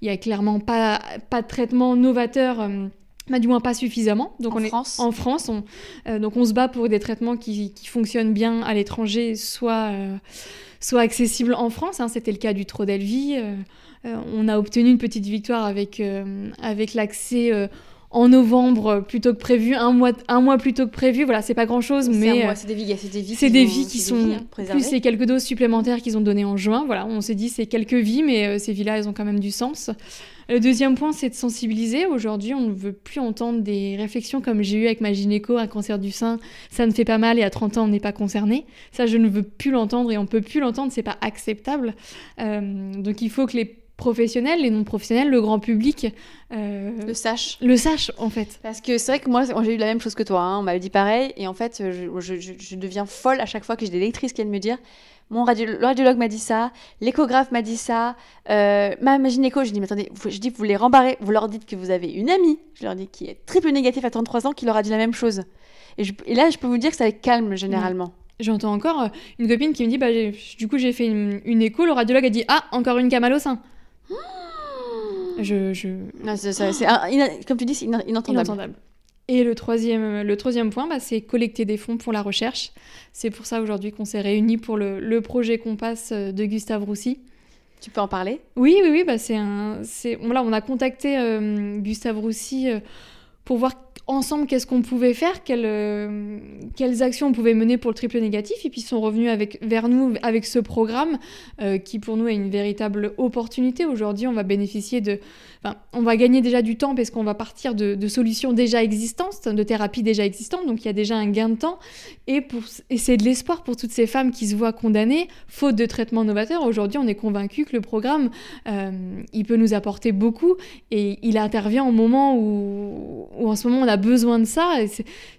il n'y a clairement pas, pas de traitement novateur, bah, du moins pas suffisamment. Donc En on est France en France, on, euh, donc on se bat pour des traitements qui, qui fonctionnent bien à l'étranger, soit, euh, soit accessibles en France. hein. C'était le cas du Trodelvie. Euh, euh, on a obtenu une petite victoire avec, avec l'accès en novembre plutôt que prévu, un mois, un mois plus tôt que prévu. Voilà, c'est pas grand-chose, C'est un mais c'est des vies, c'est des vies, c'est qui des vont- vies qui c'est sont vies, hein, plus les quelques doses supplémentaires qu'ils ont données en juin. Voilà, on s'est dit c'est quelques vies, mais ces vies-là, elles ont quand même du sens. Le deuxième point, c'est de sensibiliser. Aujourd'hui, on ne veut plus entendre des réflexions comme j'ai eu avec ma gynéco, un cancer du sein, ça ne fait pas mal et à 30 ans, on n'est pas concerné. Ça, je ne veux plus l'entendre et on peut plus l'entendre, c'est pas acceptable. Euh, donc il faut que les professionnels, les non-professionnels, le grand public euh, le sache. le sachent en fait. Parce que c'est vrai que moi, j'ai eu la même chose que toi. hein, On m'avait dit pareil. Et en fait, je- je deviens folle à chaque fois que j'ai des lectrices qui viennent me dire Mon radio, radiologue m'a dit ça, l'échographe m'a dit ça, euh, ma, gynéco. Je dis Mais attendez, vous, je dis, vous les rembarrez, vous leur dites que vous avez une amie, je leur dis, qui est triple négatif à 33 ans, qui leur a dit la même chose. Et, je- et là, je peux vous dire que ça calme généralement. J'entends encore euh, une copine qui me dit bah, du coup j'ai fait une, une écho, le radiologue a dit ah encore une camale au sein. *gasps* Je, je... C'est- comme tu dis, c'est inentendable. Inentendable. Et le troisième, le troisième point, bah, c'est collecter des fonds pour la recherche. C'est pour ça aujourd'hui qu'on s'est réunis pour le, le projet Compass euh, de Gustave Roussy. Tu peux en parler? Oui, oui, oui, bah c'est un, c'est, voilà, on a contacté euh, Gustave Roussy euh, pour voir ensemble qu'est-ce qu'on pouvait faire, quelles, euh, quelles actions on pouvait mener pour le triple négatif, et puis ils sont revenus avec, vers nous avec ce programme euh, qui pour nous est une véritable opportunité. Aujourd'hui, on va bénéficier de, enfin, on va gagner déjà du temps parce qu'on va partir de, solutions déjà existantes, de thérapies déjà existantes, donc il y a déjà un gain de temps, et, pour, et c'est de l'espoir pour toutes ces femmes qui se voient condamnées, faute de traitement novateur. Aujourd'hui, on est convaincu que le programme, euh, il peut nous apporter beaucoup, et il intervient au moment où, où en ce moment on a besoin de ça.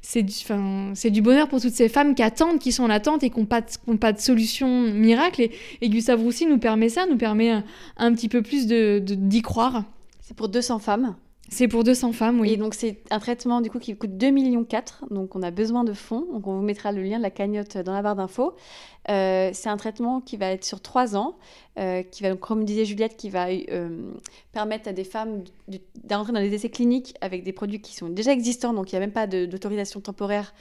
c'est- du, bonheur pour toutes ces femmes qui attendent, qui sont en attente et qui n'ont pas, de- solution miracle. Et, et Gustave Roussy nous permet ça, nous permet un, petit peu plus de- de- d'y croire. C'est pour 200 femmes. C'est pour 200 femmes, oui. Et donc, c'est un traitement du coup qui coûte 2,4 millions. Donc, on a besoin de fonds. Donc, on vous mettra le lien de la cagnotte dans la barre d'infos. Euh, c'est un traitement qui va être sur trois ans, euh, qui va, donc, comme disait Juliette, qui va euh, permettre à des femmes de- d'entrer dans des essais cliniques avec des produits qui sont déjà existants. Donc, il n'y a même pas d'autorisation temporaire.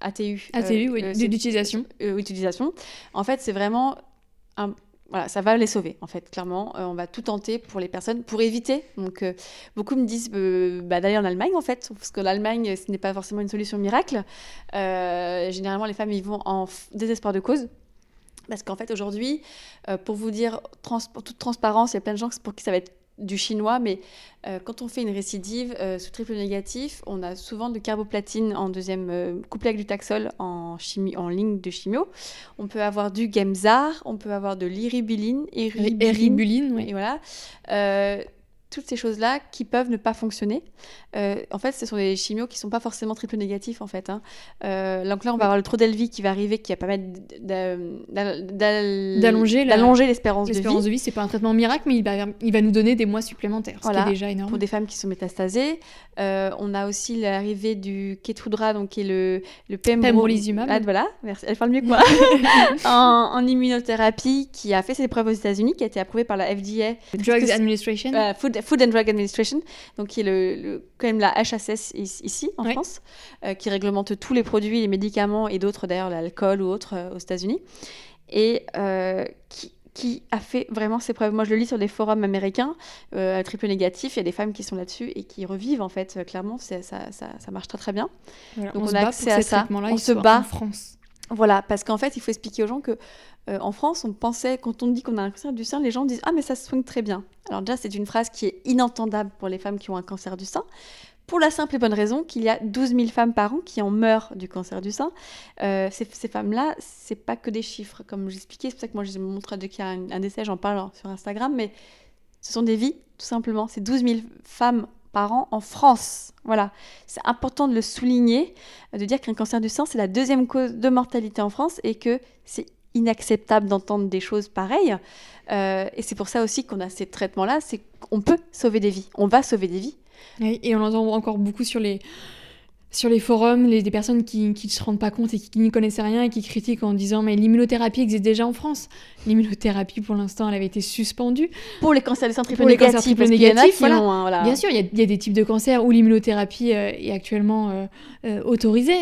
ATU. ATU, oui, d'utilisation. utilisation. En fait, c'est vraiment un- voilà, ça va les sauver, en fait, clairement. Euh, on va tout tenter pour les personnes, pour éviter. Donc, euh, beaucoup me disent euh, bah, d'aller en Allemagne, en fait, parce que l'Allemagne, ce n'est pas forcément une solution miracle. Généralement, les femmes y vont en désespoir de cause. Parce qu'en fait, aujourd'hui, pour vous dire, trans toute transparence, il y a plein de gens pour qui ça va être du chinois, mais euh, quand on fait une récidive euh, sous triple négatif, on a souvent de carboplatine en deuxième, euh, couplé avec du taxol en, chimie, en ligne de chimio. On peut avoir du Gemzar, on peut avoir de l'iribuline, iribuline, et oui. voilà. Toutes ces choses-là qui peuvent ne pas fonctionner. Euh, en fait, ce sont des chimios qui sont pas forcément triple négatifs, en fait. hein. Euh, donc là, on va avoir le Trodelvy qui va arriver, qui va permettre d'a- d'a- d'a- D'allonger l'espérance de vie. L'espérance de vie, c'est pas un traitement miracle, mais il va, il va nous donner des mois supplémentaires, ce Voilà, qui est déjà énorme. pour des femmes qui sont métastasées. Euh, on a aussi l'arrivée du Keytruda, donc qui est le, le pembro- Pembrolizumab. Ah, voilà, merci. Elle parle mieux que moi. *laughs* en, en immunothérapie, qui a fait ses preuves aux États-Unis, qui a été approuvé par la FDA. Drugs Administration. Euh, Food, Food and Drug Administration, donc qui est le, le- quand même la HHS is- ici en Oui. France, euh, qui réglemente tous les produits, les médicaments et d'autres d'ailleurs, l'alcool ou autres euh, aux États-Unis, et euh, qui, qui a fait vraiment ses preuves. Moi, je le lis sur des forums américains, euh, triple négatif, il y a des femmes qui sont là-dessus et qui revivent en fait, clairement, ça, ça, ça marche très très bien. Voilà, donc on, on a accès à ça. On se bat. en France. Voilà, parce qu'en fait, il faut expliquer aux gens que euh, en France, on pensait, quand on dit qu'on a un cancer du sein, les gens disent Ah, mais ça se soigne très bien. Alors, déjà, c'est une phrase qui est inentendable pour les femmes qui ont un cancer du sein, pour la simple et bonne raison qu'il y a 12 000 femmes par an qui en meurent du cancer du sein. Euh, ces, femmes-là, c'est pas que des chiffres, comme j'expliquais. C'est pour ça que moi, je montre dès qu'il y a un, un décès, j'en parle sur Instagram, mais ce sont des vies, tout simplement. C'est 12 000 femmes par an en France. Voilà. C'est important de le souligner, de dire qu'un cancer du sein, c'est la deuxième cause de mortalité en France et que c'est inacceptable d'entendre des choses pareilles. Euh, et c'est pour ça aussi qu'on a ces traitements-là, c'est qu'on peut sauver des vies. On va sauver des vies. Et on entend encore beaucoup sur les, sur les forums, les, des personnes qui ne se rendent pas compte et qui, qui n'y connaissent rien et qui critiquent en disant mais l'immunothérapie existe déjà en France. L'immunothérapie, pour l'instant, elle avait été suspendue. Pour les cancers triple négatifs, parce négatifs, voilà. hein, voilà. Bien sûr, il y, a- il y a des types de cancers où l'immunothérapie euh, est actuellement euh, euh, autorisée.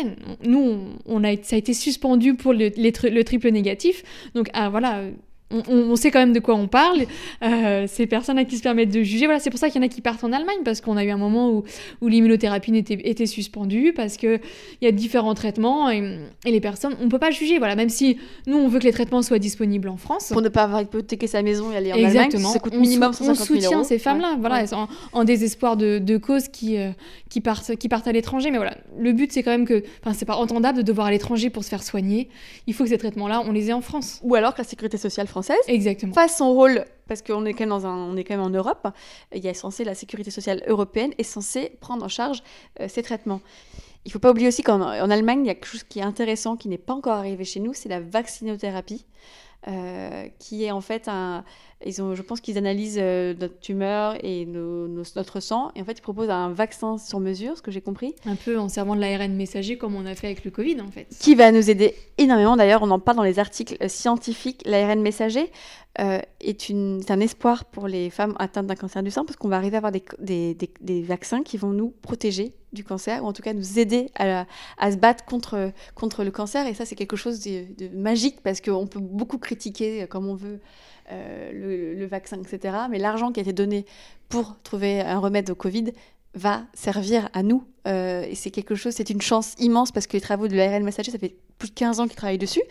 Nous, on, on a, ça a été suspendu pour le, les tri- le triple négatif. Donc, ah, voilà, on, sait quand même de quoi on parle. Euh, ces personnes à qui se permettent de juger. Voilà, c'est pour ça qu'il y en a qui partent en Allemagne, parce qu'on a eu un moment où, où l'immunothérapie était suspendue, parce qu'il y a différents traitements et, et les personnes, on peut pas juger. Voilà, même si nous, on veut que les traitements soient disponibles en France. Pour ne pas avoir hypothéqué sa maison et aller en Allemagne, Exactement. ça coûte minimum sou- 150 On 000 soutient ces femmes-là, Ouais. voilà, Ouais. elles sont en, en désespoir de, de cause qui, euh, qui, partent, qui partent à l'étranger. Mais voilà, le but, c'est quand même que. Enfin, c'est pas entendable de devoir à l'étranger pour se faire soigner. Il faut que ces traitements-là, on les ait en France. Ou alors que la sécurité sociale française Exactement. fasse son rôle, parce qu'on est quand même dans un, on est quand même en Europe. Il y a censé la sécurité sociale européenne est censée prendre en charge euh, ces traitements. Il faut pas oublier aussi qu'en en Allemagne, il y a quelque chose qui est intéressant, qui n'est pas encore arrivé chez nous, c'est la vaccinothérapie, euh, qui est en fait un, Ils ont, je pense qu'ils analysent euh, notre tumeur et nos- nos- notre sang. Et en fait, ils proposent un vaccin sur mesure, ce que j'ai compris, Un peu en servant de l'ARN messager comme on a fait avec le Covid en fait. qui va nous aider énormément. D'ailleurs, on en parle dans les articles scientifiques. L'ARN messager euh, est, une, un espoir pour les femmes atteintes d'un cancer du sein parce qu'on va arriver à avoir des, des- des- des vaccins qui vont nous protéger du cancer ou en tout cas nous aider à, à se battre contre, contre le cancer. Et ça, c'est quelque chose de, de magique parce qu'on peut beaucoup critiquer euh, comme on veut euh, le, le vaccin, etc. Mais l'argent qui a été donné pour trouver un remède au Covid va servir à nous. Euh, et c'est quelque chose, c'est une chance immense parce que les travaux de l'ARN messager, ça fait plus de 15 ans qu'ils travaillent dessus.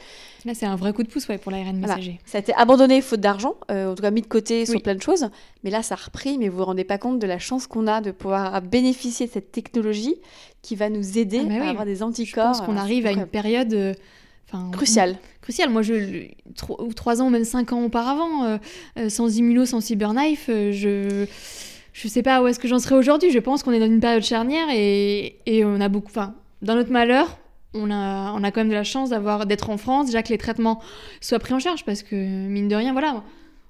Là, c'est un vrai coup de pouce ouais, pour l'ARN Voilà. messager. Ça a été abandonné faute d'argent, euh, en tout cas mis de côté sur Oui. plein de choses. Mais là, ça a repris, mais vous vous rendez pas compte de la chance qu'on a de pouvoir bénéficier de cette technologie qui va nous aider Ah bah oui. à avoir des Je anticorps. pense qu'on arrive à une période enfin, cruciale. cruciale. Moi, je, le- tro- ou trois ans ou même cinq ans auparavant, euh, euh, sans immuno, sans cyberknife, euh, je je sais pas où est-ce que j'en serais aujourd'hui. Je pense qu'on est dans une période charnière et, et on a beaucoup. Enfin, dans notre malheur, on a, on a quand même de la chance d'avoir d'être en France, déjà que les traitements soient pris en charge, parce que mine de rien, voilà.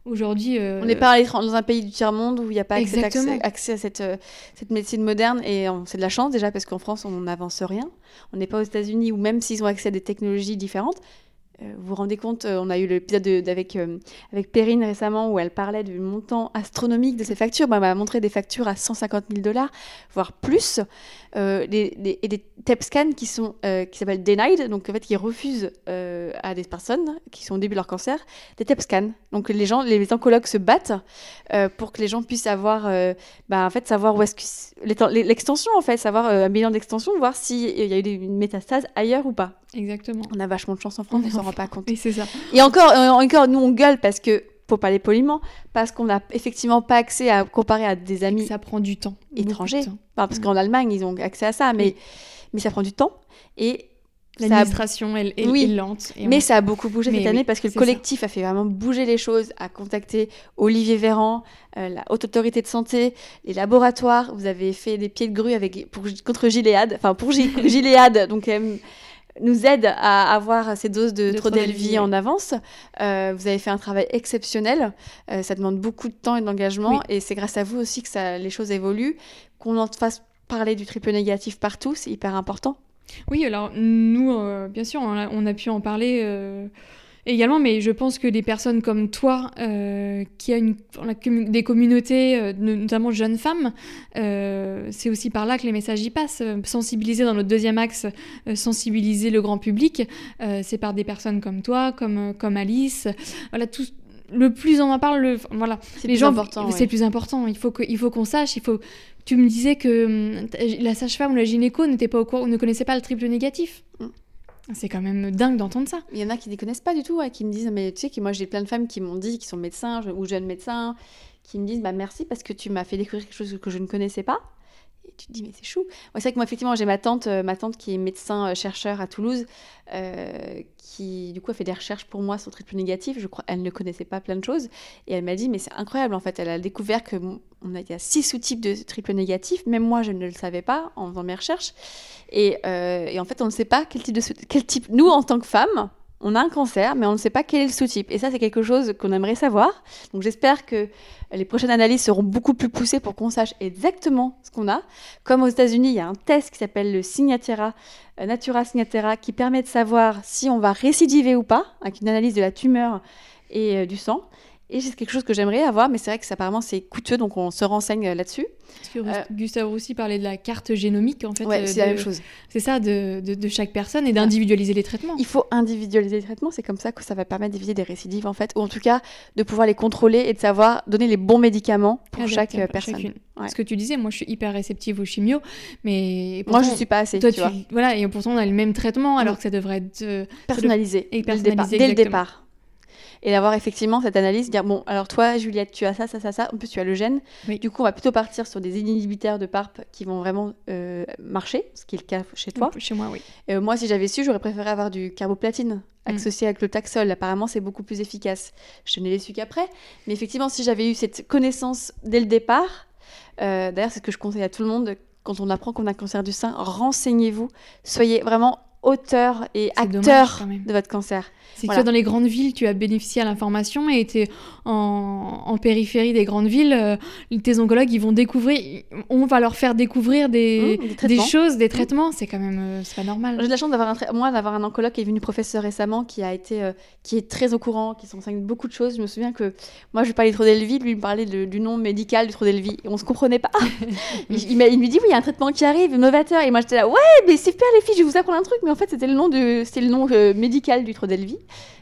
Aujourd'hui, euh, On n'est pas allé dans un pays du tiers-monde où il n'y a pas accès, accès- accès à cette, euh, cette médecine moderne. Et c'est de la chance déjà parce qu'en France, on n'avance rien. On n'est pas aux États-Unis où même s'ils ont accès à des technologies différentes, euh, vous vous rendez compte, on a eu l'épisode de- d'avec euh, avec Perrine récemment où elle parlait du montant astronomique de ces factures. Bah, elle m'a montré des factures à 150 000 dollars, voire plus. Euh, et des TEP scans qui sont euh, qui s'appellent denied, donc en fait qui refusent euh, à des personnes qui sont au début de leur cancer des TEP scans. Donc les gens, les oncologues se battent pour que les gens puissent avoir, bah, en fait, savoir où est-ce que l'extension en fait, savoir un bilan d'extension, voir s'il y a eu une métastase ailleurs ou pas. Exactement. On a vachement de chance en France, on s'en en rend pas compte. Oui, c'est ça. Et encore, encore, nous on gueule parce que, pour parler poliment, parce qu'on n'a effectivement pas accès à comparer à des amis Ça prend du temps. étrangers. temps. Enfin, parce Mm. qu'en Allemagne, ils ont accès à ça, mais, mais ça prend du temps. Et a- L'administration, elle, elle Oui. est lente. et mais on- ça a beaucoup bougé Mais cette oui, année parce que le collectif a fait vraiment bouger les choses, a contacté Olivier Véran, euh, la Haute Autorité de Santé, les laboratoires. Vous avez fait des pieds de grue avec, pour, contre Gilead, enfin pour Gi- *laughs* Gilead, donc euh, nous aide à avoir ces doses de, De Trodelvy, en avance. Euh, vous avez fait un travail exceptionnel. Euh, ça demande beaucoup de temps et d'engagement. Oui. Et c'est grâce à vous aussi que ça, les choses évoluent. Qu'on en fasse parler du triple négatif partout, c'est hyper important. Oui, alors nous, euh, bien sûr, on a, on a pu en parler également, mais je pense que des personnes comme toi, euh, qui a une, des communautés, euh, no- notamment jeunes femmes, euh, c'est aussi par là que les messages y passent. Euh, Sensibiliser dans notre deuxième axe, sensibiliser le grand public, c'est par des personnes comme toi, comme, comme Alice. Voilà, tout, le plus on en parle, le, voilà, C'est les plus gens, important. c'est ouais. plus important. Il faut que, il faut qu'on sache. Il faut. Tu me disais que hum, la sage-femme ou la gynéco n'était pas au courant, ne connaissait pas le triple négatif. Mm. C'est quand même dingue d'entendre ça. Il y en a qui ne connaissent pas du tout, ouais, qui me disent, mais tu sais que moi j'ai plein de femmes qui m'ont dit, qui sont médecins ou jeunes médecins, qui me disent, bah merci parce que tu m'as fait découvrir quelque chose que je ne connaissais pas. Tu te dis, mais c'est chou. C'est vrai que moi, effectivement, j'ai ma tante, euh, ma tante qui est médecin euh, à Toulouse, euh, qui du coup a fait des recherches pour moi sur le triple négatif. Je crois, elle ne connaissait pas plein de choses, et elle m'a dit, mais c'est incroyable en fait. Elle a découvert que on a, il y a six sous-types de triple négatif. Même moi, je ne le savais pas en faisant mes recherches. Et, et en fait, on ne sait pas quel type de quel type. Nous, en tant que femmes, on a un cancer, mais on ne sait pas quel est le sous-type. Et ça, c'est quelque chose qu'on aimerait savoir. Donc, j'espère que les prochaines analyses seront beaucoup plus poussées pour qu'on sache exactement ce qu'on a. Comme aux États-Unis, il y a un test qui s'appelle le Signatera, euh, Natura Signatera, qui permet de savoir si on va récidiver ou pas, avec une analyse de la tumeur et euh, du sang. Et c'est quelque chose que j'aimerais avoir, mais c'est vrai que ça, apparemment c'est coûteux, donc on se renseigne euh, là-dessus. Parce que Euh, Gustave Roussy parlait de la carte génomique, en fait. Ouais, euh, c'est la même chose. C'est ça, de, de, de chaque personne et d'individualiser les traitements. Il faut individualiser les traitements, c'est comme ça que ça va permettre d'éviter des récidives en fait, ou en tout cas de pouvoir les contrôler et de savoir donner les bons médicaments pour chaque personne. chacune. Ouais. Ce que tu disais, moi je suis hyper réceptive aux chimios, mais Moi je suis pas assez, toi, tu vois. voilà, et pourtant on a le même traitement alors que ça devrait être. Personnalisé, Et dès le départ. personnalisé, Dès le départ. Et d'avoir effectivement cette analyse, dire bon, alors toi, Juliette, tu as ça, ça, ça, ça. En plus, tu as le gène. Oui. Du coup, on va plutôt partir sur des inhibiteurs de PARP qui vont vraiment euh, marcher, ce qui est le cas chez toi. Chez moi, oui. Euh, moi, si j'avais su, j'aurais préféré avoir du carboplatine Mm. associé avec le taxol. Apparemment, c'est beaucoup plus efficace. Je ne l'ai su qu'après. Mais effectivement, si j'avais eu cette connaissance dès le départ, euh, d'ailleurs, c'est ce que je conseille à tout le monde. Quand on apprend qu'on a un cancer du sein, renseignez-vous. Soyez vraiment auteur et C'est dommage, acteur de votre cancer. C'est Voilà. que dans les grandes villes, tu as bénéficié à l'information et t'es en, en périphérie des grandes villes, euh, tes oncologues, ils vont découvrir, on va leur faire découvrir des, Mmh, des choses, des traitements. C'est quand même, euh, c'est pas normal. J'ai de la chance d'avoir un moi d'avoir un oncologue qui est venu professeur récemment, qui a été, euh, qui est très au courant, qui s'enseigne beaucoup de choses. Je me souviens que moi je parlais de Trodelvy, lui il me parlait de- du nom médical du Trodelvy, et on se comprenait pas. *laughs* il, il me dit oui, il y a un traitement qui arrive, novateur, et moi j'étais là ouais, mais super les filles, je vais vous apprendre un truc, mais en fait c'était le nom de, c'était le nom euh, médical du Trodelvy,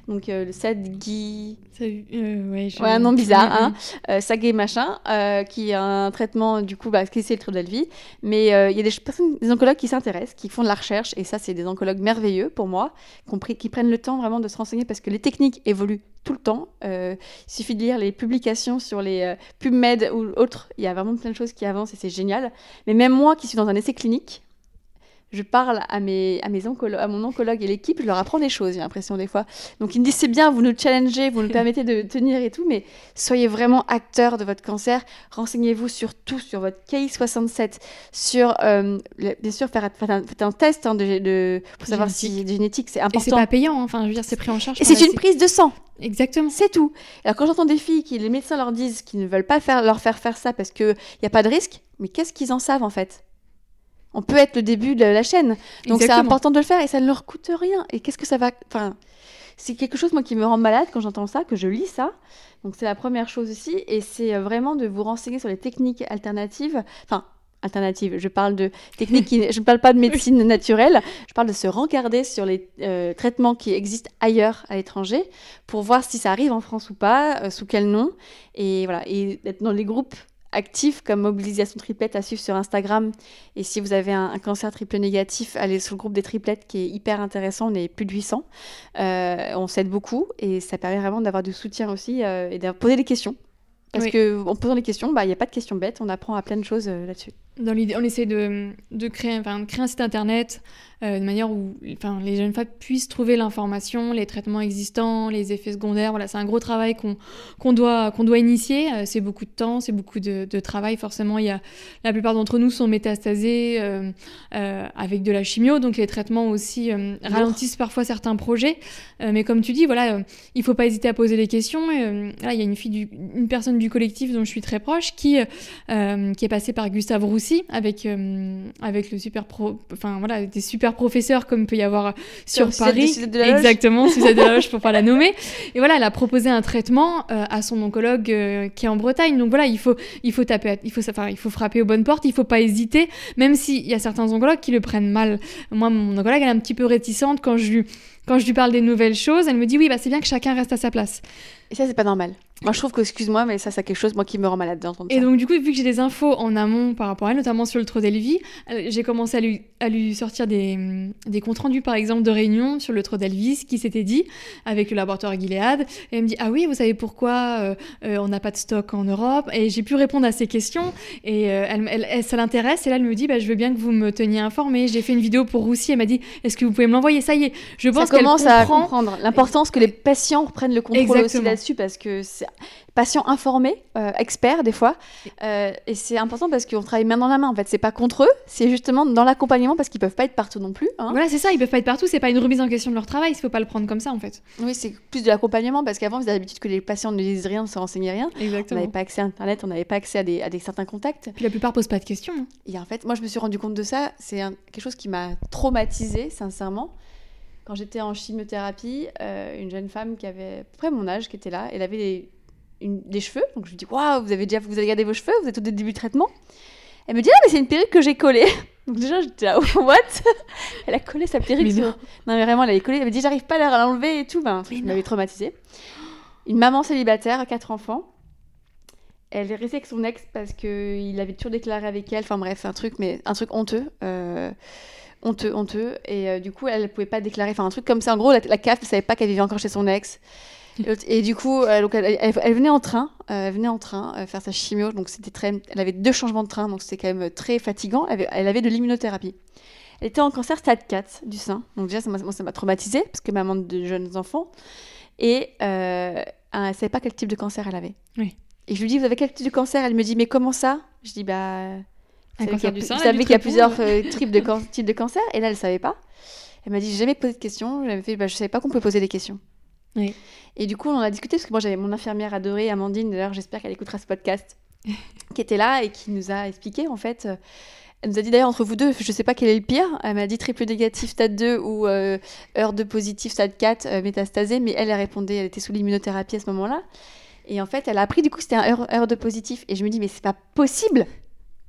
donc euh, le Sadgi. Ça, euh, ouais, je- Ouais, un nom bizarre, hein. euh, Sagé machin, euh, qui a un traitement du coup, bah, qui c'est le Trodelvy. Mais euh, il y a des personnes, des oncologues qui s'intéressent, qui font de la recherche, et ça, c'est des oncologues merveilleux pour moi, compris, qui prennent le temps vraiment de se renseigner parce que les techniques évoluent tout le temps. Il suffit de lire les publications sur les PubMed ou autres, il y a vraiment plein de choses qui avancent et c'est génial. Mais même moi qui suis dans un essai clinique, je parle à, mes, à, mes oncolo- à mon oncologue et l'équipe, je leur apprends des choses, j'ai l'impression des fois. Donc ils me disent c'est bien, vous nous challengez, vous nous *laughs* permettez de tenir et tout, mais soyez vraiment acteur de votre cancer. Renseignez-vous sur tout, sur votre KI67, sur euh, bien sûr faire faites un, test hein, de, de- pour savoir si Génétique. de génétique c'est Et c'est important. pas payant, hein. enfin, je veux dire, c'est pris en charge. Et c'est une prise de sang. Exactement. C'est tout. Alors quand j'entends des filles qui les médecins leur disent qu'ils ne veulent pas faire, leur faire faire ça parce qu'il n'y a pas de risque, mais qu'est-ce qu'ils en savent en fait? On peut être le début de la chaîne. Donc c'est important de le faire et ça ne leur coûte rien. Et qu'est-ce que ça va... Enfin, c'est quelque chose moi qui me rend malade quand j'entends ça, que je lis ça. Donc c'est la première chose aussi. Et c'est euh, vraiment de vous renseigner sur les techniques alternatives. Enfin, alternatives. Je parle de techniques qui... Je ne parle pas de médecine naturelle. Je parle de se regarder sur les euh, traitements qui existent ailleurs à l'étranger pour voir si ça arrive en France ou pas, euh, sous quel nom. Et voilà. Et d'être dans les groupes actifs comme Mobilisation Triplette à suivre sur Instagram. Et si vous avez un, un cancer triple négatif, allez sur le groupe des triplettes qui est hyper intéressant. On est plus de 800. Euh, on s'aide beaucoup et ça permet vraiment d'avoir du soutien aussi euh, et de poser des questions. Parce Oui. que en posant des questions, bah, il n'y a pas de questions bêtes. On apprend à plein de choses euh, là-dessus. Dans l'idée, on essaie de, de, créer, enfin, de créer un site internet euh, de manière où enfin, les jeunes femmes puissent trouver l'information, les traitements existants, les effets secondaires. Voilà, c'est un gros travail qu'on doit, qu'on doit initier. Euh, c'est beaucoup de temps, c'est beaucoup de, de travail. Forcément, il y a, la plupart d'entre nous sont métastasés euh, avec de la chimio, donc les traitements aussi ralentissent parfois certains projets. Mais comme tu dis, voilà, il faut pas hésiter à poser des questions. Là, il y a une fille, du, une personne du collectif dont je suis très proche qui, qui est passée par Gustave Avec, euh, avec le super pro, enfin voilà, des super professeurs comme peut y avoir sur Comme Suzette Paris. de- Suzette de Loge. Exactement, *laughs* Suzette de la Loge pour pas la nommer. Et voilà, elle a proposé un traitement euh, à son oncologue euh, qui est en Bretagne. Donc voilà, il faut, il faut taper, il faut, enfin, il faut frapper aux bonnes portes, il faut pas hésiter, même s'il y a certains oncologues qui le prennent mal. Moi, mon oncologue, elle est un petit peu réticente quand je lui, quand je lui parle des nouvelles choses. Elle me dit oui, bah c'est bien que chacun reste à sa place. Et ça, c'est pas normal. Moi, je trouve que, excuse-moi, mais ça, c'est quelque chose moi qui me rend malade d'entendre Et ça. donc, du coup, vu que j'ai des infos en amont par rapport à elle, notamment sur le Trodelvy, euh, j'ai commencé à lui, à lui sortir des, des comptes rendus, par exemple, de réunions sur le Trodelvy, ce qui s'était dit avec le laboratoire Gilead. Et elle me dit Ah oui, vous savez pourquoi euh, euh, on n'a pas de stock en Europe? Et j'ai pu répondre à ces questions. Et euh, elle, elle- elle- ça l'intéresse. Et là, elle me dit bah, Je veux bien que vous me teniez informée. J'ai fait une vidéo pour Roussi. Elle m'a dit Est-ce que vous pouvez me l'envoyer? Ça y est, je pense commence à comprend. comprendre l'importance que les patients reprennent le contrôle aussi là-dessus parce que c'est patients informés, euh, experts des fois, euh, et c'est important parce qu'on travaille main dans la main. En fait, c'est pas contre eux, c'est justement dans l'accompagnement parce qu'ils peuvent pas être partout non plus. hein. Voilà, c'est ça, ils peuvent pas être partout, c'est pas une remise en question de leur travail, il faut pas le prendre comme ça en fait. Oui, c'est plus de l'accompagnement parce qu'avant, vous avez l'habitude que les patients ne disent rien, ne se renseignent rien. On Exactement. n'avait pas accès à Internet, on n'avait pas accès à des, à des certains contacts. Puis la plupart posent pas de questions. hein. Et en fait, moi, je me suis rendu compte de ça. C'est quelque chose qui m'a traumatisée, sincèrement. Quand j'étais en chimiothérapie, euh, une jeune femme qui avait à peu près mon âge, qui était là, elle avait des, une- des cheveux. Donc je lui dis Waouh, vous avez déjà vous avez gardé vos cheveux Vous êtes au début du traitement Elle me dit Ah, mais c'est une perruque que j'ai collée. *laughs* Donc déjà, j'étais là *laughs* What? *laughs* Elle a collé sa perruque Mais non. Non, mais vraiment, elle avait collé. Elle me dit J'arrive pas à l'enlever et tout. Ben, non. m'avait traumatisée. Une maman célibataire, quatre enfants. Elle est restée avec son ex parce qu'il avait toujours déclaré avec elle. Enfin bref, un truc, mais un truc honteux. euh, honteux, honteux. Et euh, du coup, elle ne pouvait pas déclarer. Enfin, un truc comme ça. En gros, la, la CAF ne savait pas qu'elle vivait encore chez son ex. *laughs* Et, du coup, euh, donc elle, elle- elle venait en train, euh, elle venait en train faire sa chimio. Donc c'était très, elle avait deux changements de train, donc c'était quand même très fatigant. Elle avait, elle avait de l'immunothérapie. Elle était en cancer stade 4 du sein. Donc déjà, ça m'a traumatisée parce que maman de jeunes enfants. Et elle ne savait pas quel type de cancer elle avait. Oui. Et je lui dis, vous avez quel type de cancer? Elle me dit, mais comment ça? Je dis, bah... Un cancer qu'il y a du sein, qu'il y plusieurs euh, types, de types de cancer Et là, elle ne savait pas. Elle m'a dit, j'ai jamais posé de questions. J'avais fait, bah, je savais pas qu'on pouvait poser des questions. Oui. Et du coup, on en a discuté parce que moi, j'avais mon infirmière adorée, Amandine. D'ailleurs, j'espère qu'elle écoutera ce podcast, *laughs* qui était là et qui nous a expliqué en fait. euh, Elle nous a dit d'ailleurs entre vous deux, je sais pas quel est le pire. Elle m'a dit triple négatif stade 2 ou euh, heure de positif stade 4 euh, métastasé, mais elle, elle répondait, elle était sous l'immunothérapie à ce moment-là. Et en fait, elle a appris du coup c'était un heure, heure de positif. Et je me dis, mais c'est pas possible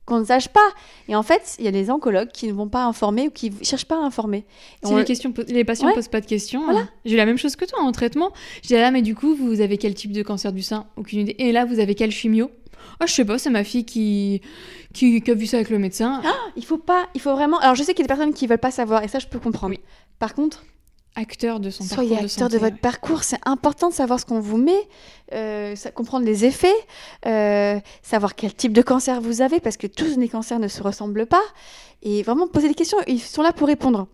qu'on ne sache pas. Et en fait, il y a des oncologues qui ne vont pas informer ou qui ne cherchent pas à informer. Et Si on- les, questions, les patients Ouais. posent pas de questions, Voilà. hein. j'ai la même chose que toi en traitement. J'ai dit là, mais du coup, vous avez quel type de cancer du sein? Aucune idée. Et là, vous avez quel chimio? Ah, je sais pas, c'est ma fille qui, qui, qui a vu ça avec le médecin. Il faut pas, il faut vraiment. Alors, je sais qu'il y a des personnes qui veulent pas savoir, et ça, je peux comprendre. Oui. Par contre, Acteur de son soyez parcours de acteur de, santé, votre ouais. parcours. C'est important de savoir ce qu'on vous met, euh, comprendre les effets, euh, savoir quel type de cancer vous avez, parce que tous les cancers ne se ressemblent pas. Et vraiment poser des questions. Ils sont là pour répondre.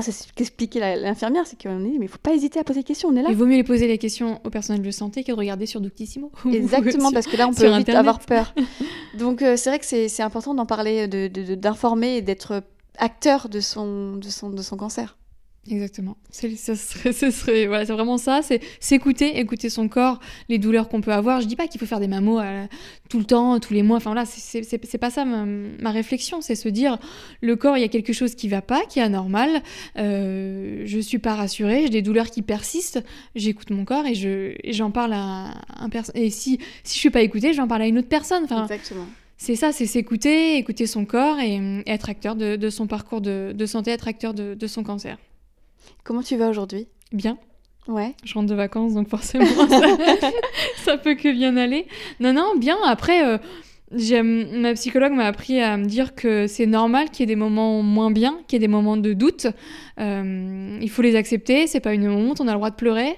C'est ce qu'expliquait l'infirmière, c'est qu'on dit, mais il faut pas hésiter à poser des questions. On est là. Il vaut mieux les poser les questions au personnel de santé que de regarder sur Doctissimo. *laughs* Exactement, parce que là, on peut vite avoir peur. *laughs* Donc, euh, c'est vrai que c'est important d'en parler, de- de- de- d'informer et d'être acteur de son, de, son, de son cancer. Exactement. C'est, serait, ce serait, voilà, c'est vraiment ça. C'est s'écouter, écouter son corps, les douleurs qu'on peut avoir. Je dis pas qu'il faut faire des mammos euh, tout le temps, tous les mois. Enfin voilà, c'est, pas ça ma, ma réflexion. C'est se dire, le corps, il y a quelque chose qui va pas, qui est anormal. Euh, je suis pas rassurée, j'ai des douleurs qui persistent. J'écoute mon corps et je, j'en parle à un personne. Et si, si je suis pas écoutée, j'en parle à une autre personne. Enfin, Exactement. c'est ça, c'est s'écouter, écouter son corps et, et être acteur de, de son parcours de, de santé, être acteur de, de son cancer. Comment tu vas aujourd'hui? Bien. Ouais. Je rentre de vacances, donc forcément, *laughs* ça, ça peut que bien aller. Non, non, bien. Après, euh, j'aime- ma psychologue m'a appris à me dire que c'est normal qu'il y ait des moments moins bien, qu'il y ait des moments de doute. Euh, il faut les accepter, c'est pas une honte, on a le droit de pleurer.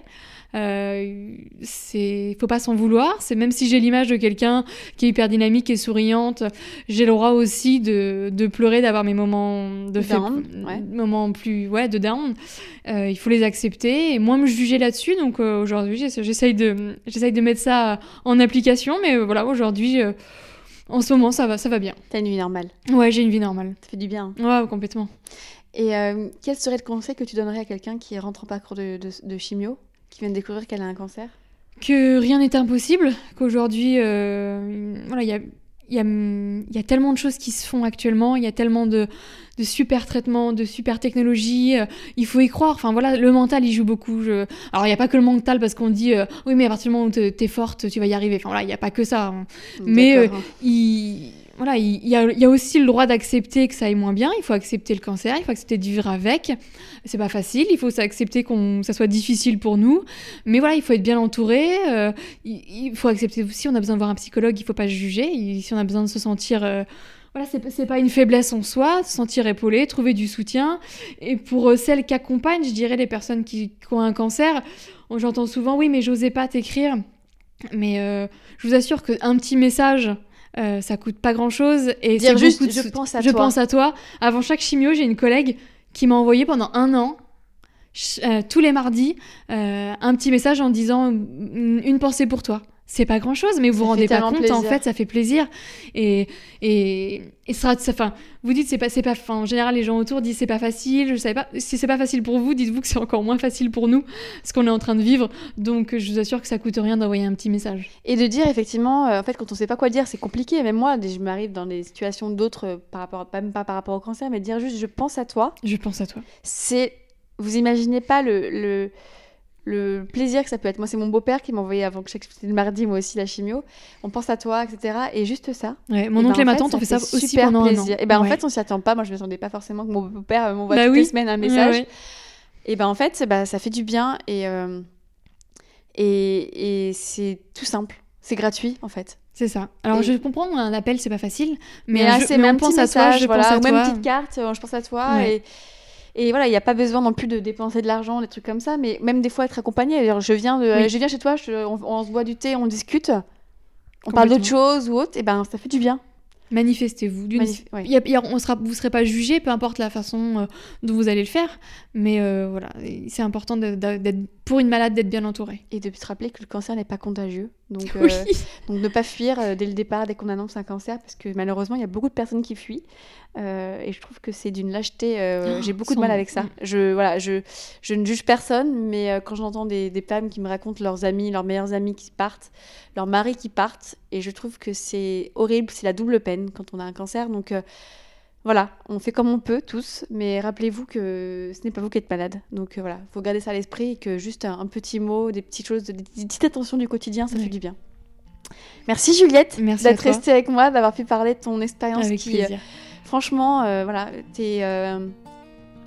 Euh, c'est faut pas s'en vouloir c'est même si j'ai l'image de quelqu'un qui est hyper dynamique et souriante j'ai le droit aussi de, de pleurer d'avoir mes moments de Down, ouais. moments plus ouais de down euh, il faut les accepter et moins me juger là-dessus. Donc euh, aujourd'hui, j'essa- j'essaye de, j'essaye de mettre ça en application. Mais euh, voilà, aujourd'hui, en ce moment, ça va, ça va bien. T'as une vie normale. Ouais, j'ai une vie normale. Ça fait du bien. Ouais, complètement. Et quel serait le conseil que tu donnerais à quelqu'un qui rentre en parcours de, de, de chimio, qui vient de découvrir qu'elle a un cancer? Que rien n'est impossible. Qu'aujourd'hui, euh, voilà, il y a il y, a, il y a tellement de choses qui se font actuellement, il y a tellement de, de super traitements, de super technologies, euh, il faut y croire. Enfin voilà, le mental il joue beaucoup. Je... Alors il n'y a pas que le mental parce qu'on dit euh, oui mais à partir du moment où t'es forte, tu vas y arriver. Enfin voilà, il n'y a pas que ça. hein. Mais, il, voilà, il y, a, aussi le droit d'accepter que ça aille moins bien. Il faut accepter le cancer, il faut accepter de vivre avec. C'est pas facile. Il faut accepter qu'on ça soit difficile pour nous. Mais voilà, il faut être bien entouré. euh, il, faut accepter aussi. On a besoin de voir un psychologue. Il faut pas juger. Si on a besoin de se sentir euh, voilà, c'est pas une faiblesse en soi, se sentir épaulé, trouver du soutien. Et pour euh, celles qui accompagnent, je dirais les personnes qui, qui ont un cancer, j'entends souvent oui, mais j'osais pas t'écrire. Mais euh, je vous assure qu'un petit message, euh, ça coûte pas grand chose. Et c'est juste, de je pense à je toi. pense à toi. Avant chaque chimio, j'ai une collègue qui m'a envoyé pendant un an. euh, tous les mardis, euh, un petit message en disant une pensée pour toi. C'est pas grand chose, mais vous vous rendez pas compte, en fait, ça fait plaisir. Et, et, et ça, ça, enfin, vous dites, c'est pas, c'est pas, en général, les gens autour disent, c'est pas facile, je savais pas. Si c'est pas facile pour vous, dites-vous que c'est encore moins facile pour nous, ce qu'on est en train de vivre. Donc, je vous assure que ça coûte rien d'envoyer un petit message. Et de dire effectivement, euh, en fait, quand on sait pas quoi dire, c'est compliqué. Même moi, je m'arrive dans des situations d'autres, euh, par rapport, même pas par rapport au cancer, mais de dire juste, je pense à toi. Je pense à toi. C'est, vous imaginez pas le, le, le plaisir que ça peut être. Moi, c'est mon beau-père qui m'a envoyé avant que c'était le mardi, moi aussi la chimio. On pense à toi, etc. Et juste ça. Ouais, mon ben, oncle et ma tante ont fait ça aussi super pendant plaisir. un an. Et ben en fait, on s'y attend pas. Moi, je ne m'attendais pas forcément que mon beau-père euh, m'envoie Bah toutes oui. les semaines un message. Ouais. Et ben en fait, bah, ça fait du bien et, euh, et, et c'est tout simple. C'est gratuit en fait. C'est ça. Alors, Et- je comprends, un appel, c'est pas facile. Mais, Mais, là, c'est mais même on pense à toi, message, je voilà, pense à ou même toi. une petite carte, euh, je pense à toi. Ouais. Et, et voilà, il n'y a pas besoin non plus de dépenser de l'argent, des trucs comme ça, mais même des fois être accompagné. Alors, je viens, de, Oui. je viens chez toi, je- on, on se boit du thé, on discute, on parle d'autre chose ou autre, et ben ça fait du bien. Manifestez-vous. D'une- Manif- ouais. Il y a- il y a- on sera, vous ne serez pas jugé, peu importe la façon euh, dont vous allez le faire. Mais euh, voilà, c'est important d'être pour une malade d'être bien entourée. Et de se rappeler que le cancer n'est pas contagieux. Donc, *laughs* euh, donc ne pas fuir euh, dès le départ, dès qu'on annonce un cancer, parce que malheureusement, il y a beaucoup de personnes qui fuient. Euh, et je trouve que c'est d'une lâcheté. Oh, J'ai beaucoup de mal avec ça. Mm. Je, voilà, je, je ne juge personne, mais quand j'entends des, des femmes qui me racontent leurs amis, leurs meilleurs amis qui partent, leurs maris qui partent, et je trouve que c'est horrible, c'est la double peine quand on a un cancer. Donc voilà, on fait comme on peut tous, mais rappelez-vous que ce n'est pas vous qui êtes malade. Donc euh, voilà, faut garder ça à l'esprit et que juste un, un petit mot, des petites choses, des petites attentions du quotidien, ça Oui. fait du bien. Merci Juliette d'être restée avec moi, d'avoir pu parler de ton expérience Avec qui, euh, plaisir. franchement, euh, voilà, t'es euh,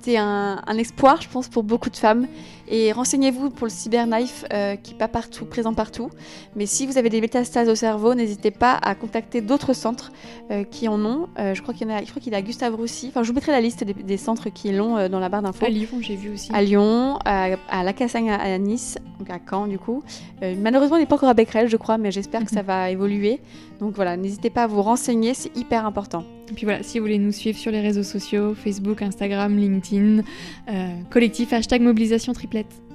un espoir, je pense, pour beaucoup de femmes. Et renseignez-vous pour le cyberknife euh, qui n'est pas partout, présent partout. Mais si vous avez des métastases au cerveau, n'hésitez pas à contacter d'autres centres euh, qui en ont. Euh, je crois qu'il y en a, je crois qu'il y a Gustave Roussy. Enfin, je vous mettrai la liste des, des centres qui l'ont euh, dans la barre d'infos. À Lyon, j'ai vu aussi. À Lyon, à, à La Cassagne à, à Nice, donc à Caen du coup. Malheureusement, il n'est pas encore à Becquerel, je crois, mais j'espère que ça va évoluer. Donc voilà, n'hésitez pas à vous renseigner, c'est hyper important. Et puis voilà, si vous voulez nous suivre sur les réseaux sociaux, Facebook, Instagram, LinkedIn, collectif hashtag mobilisation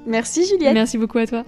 Merci Juliette. Merci beaucoup à toi.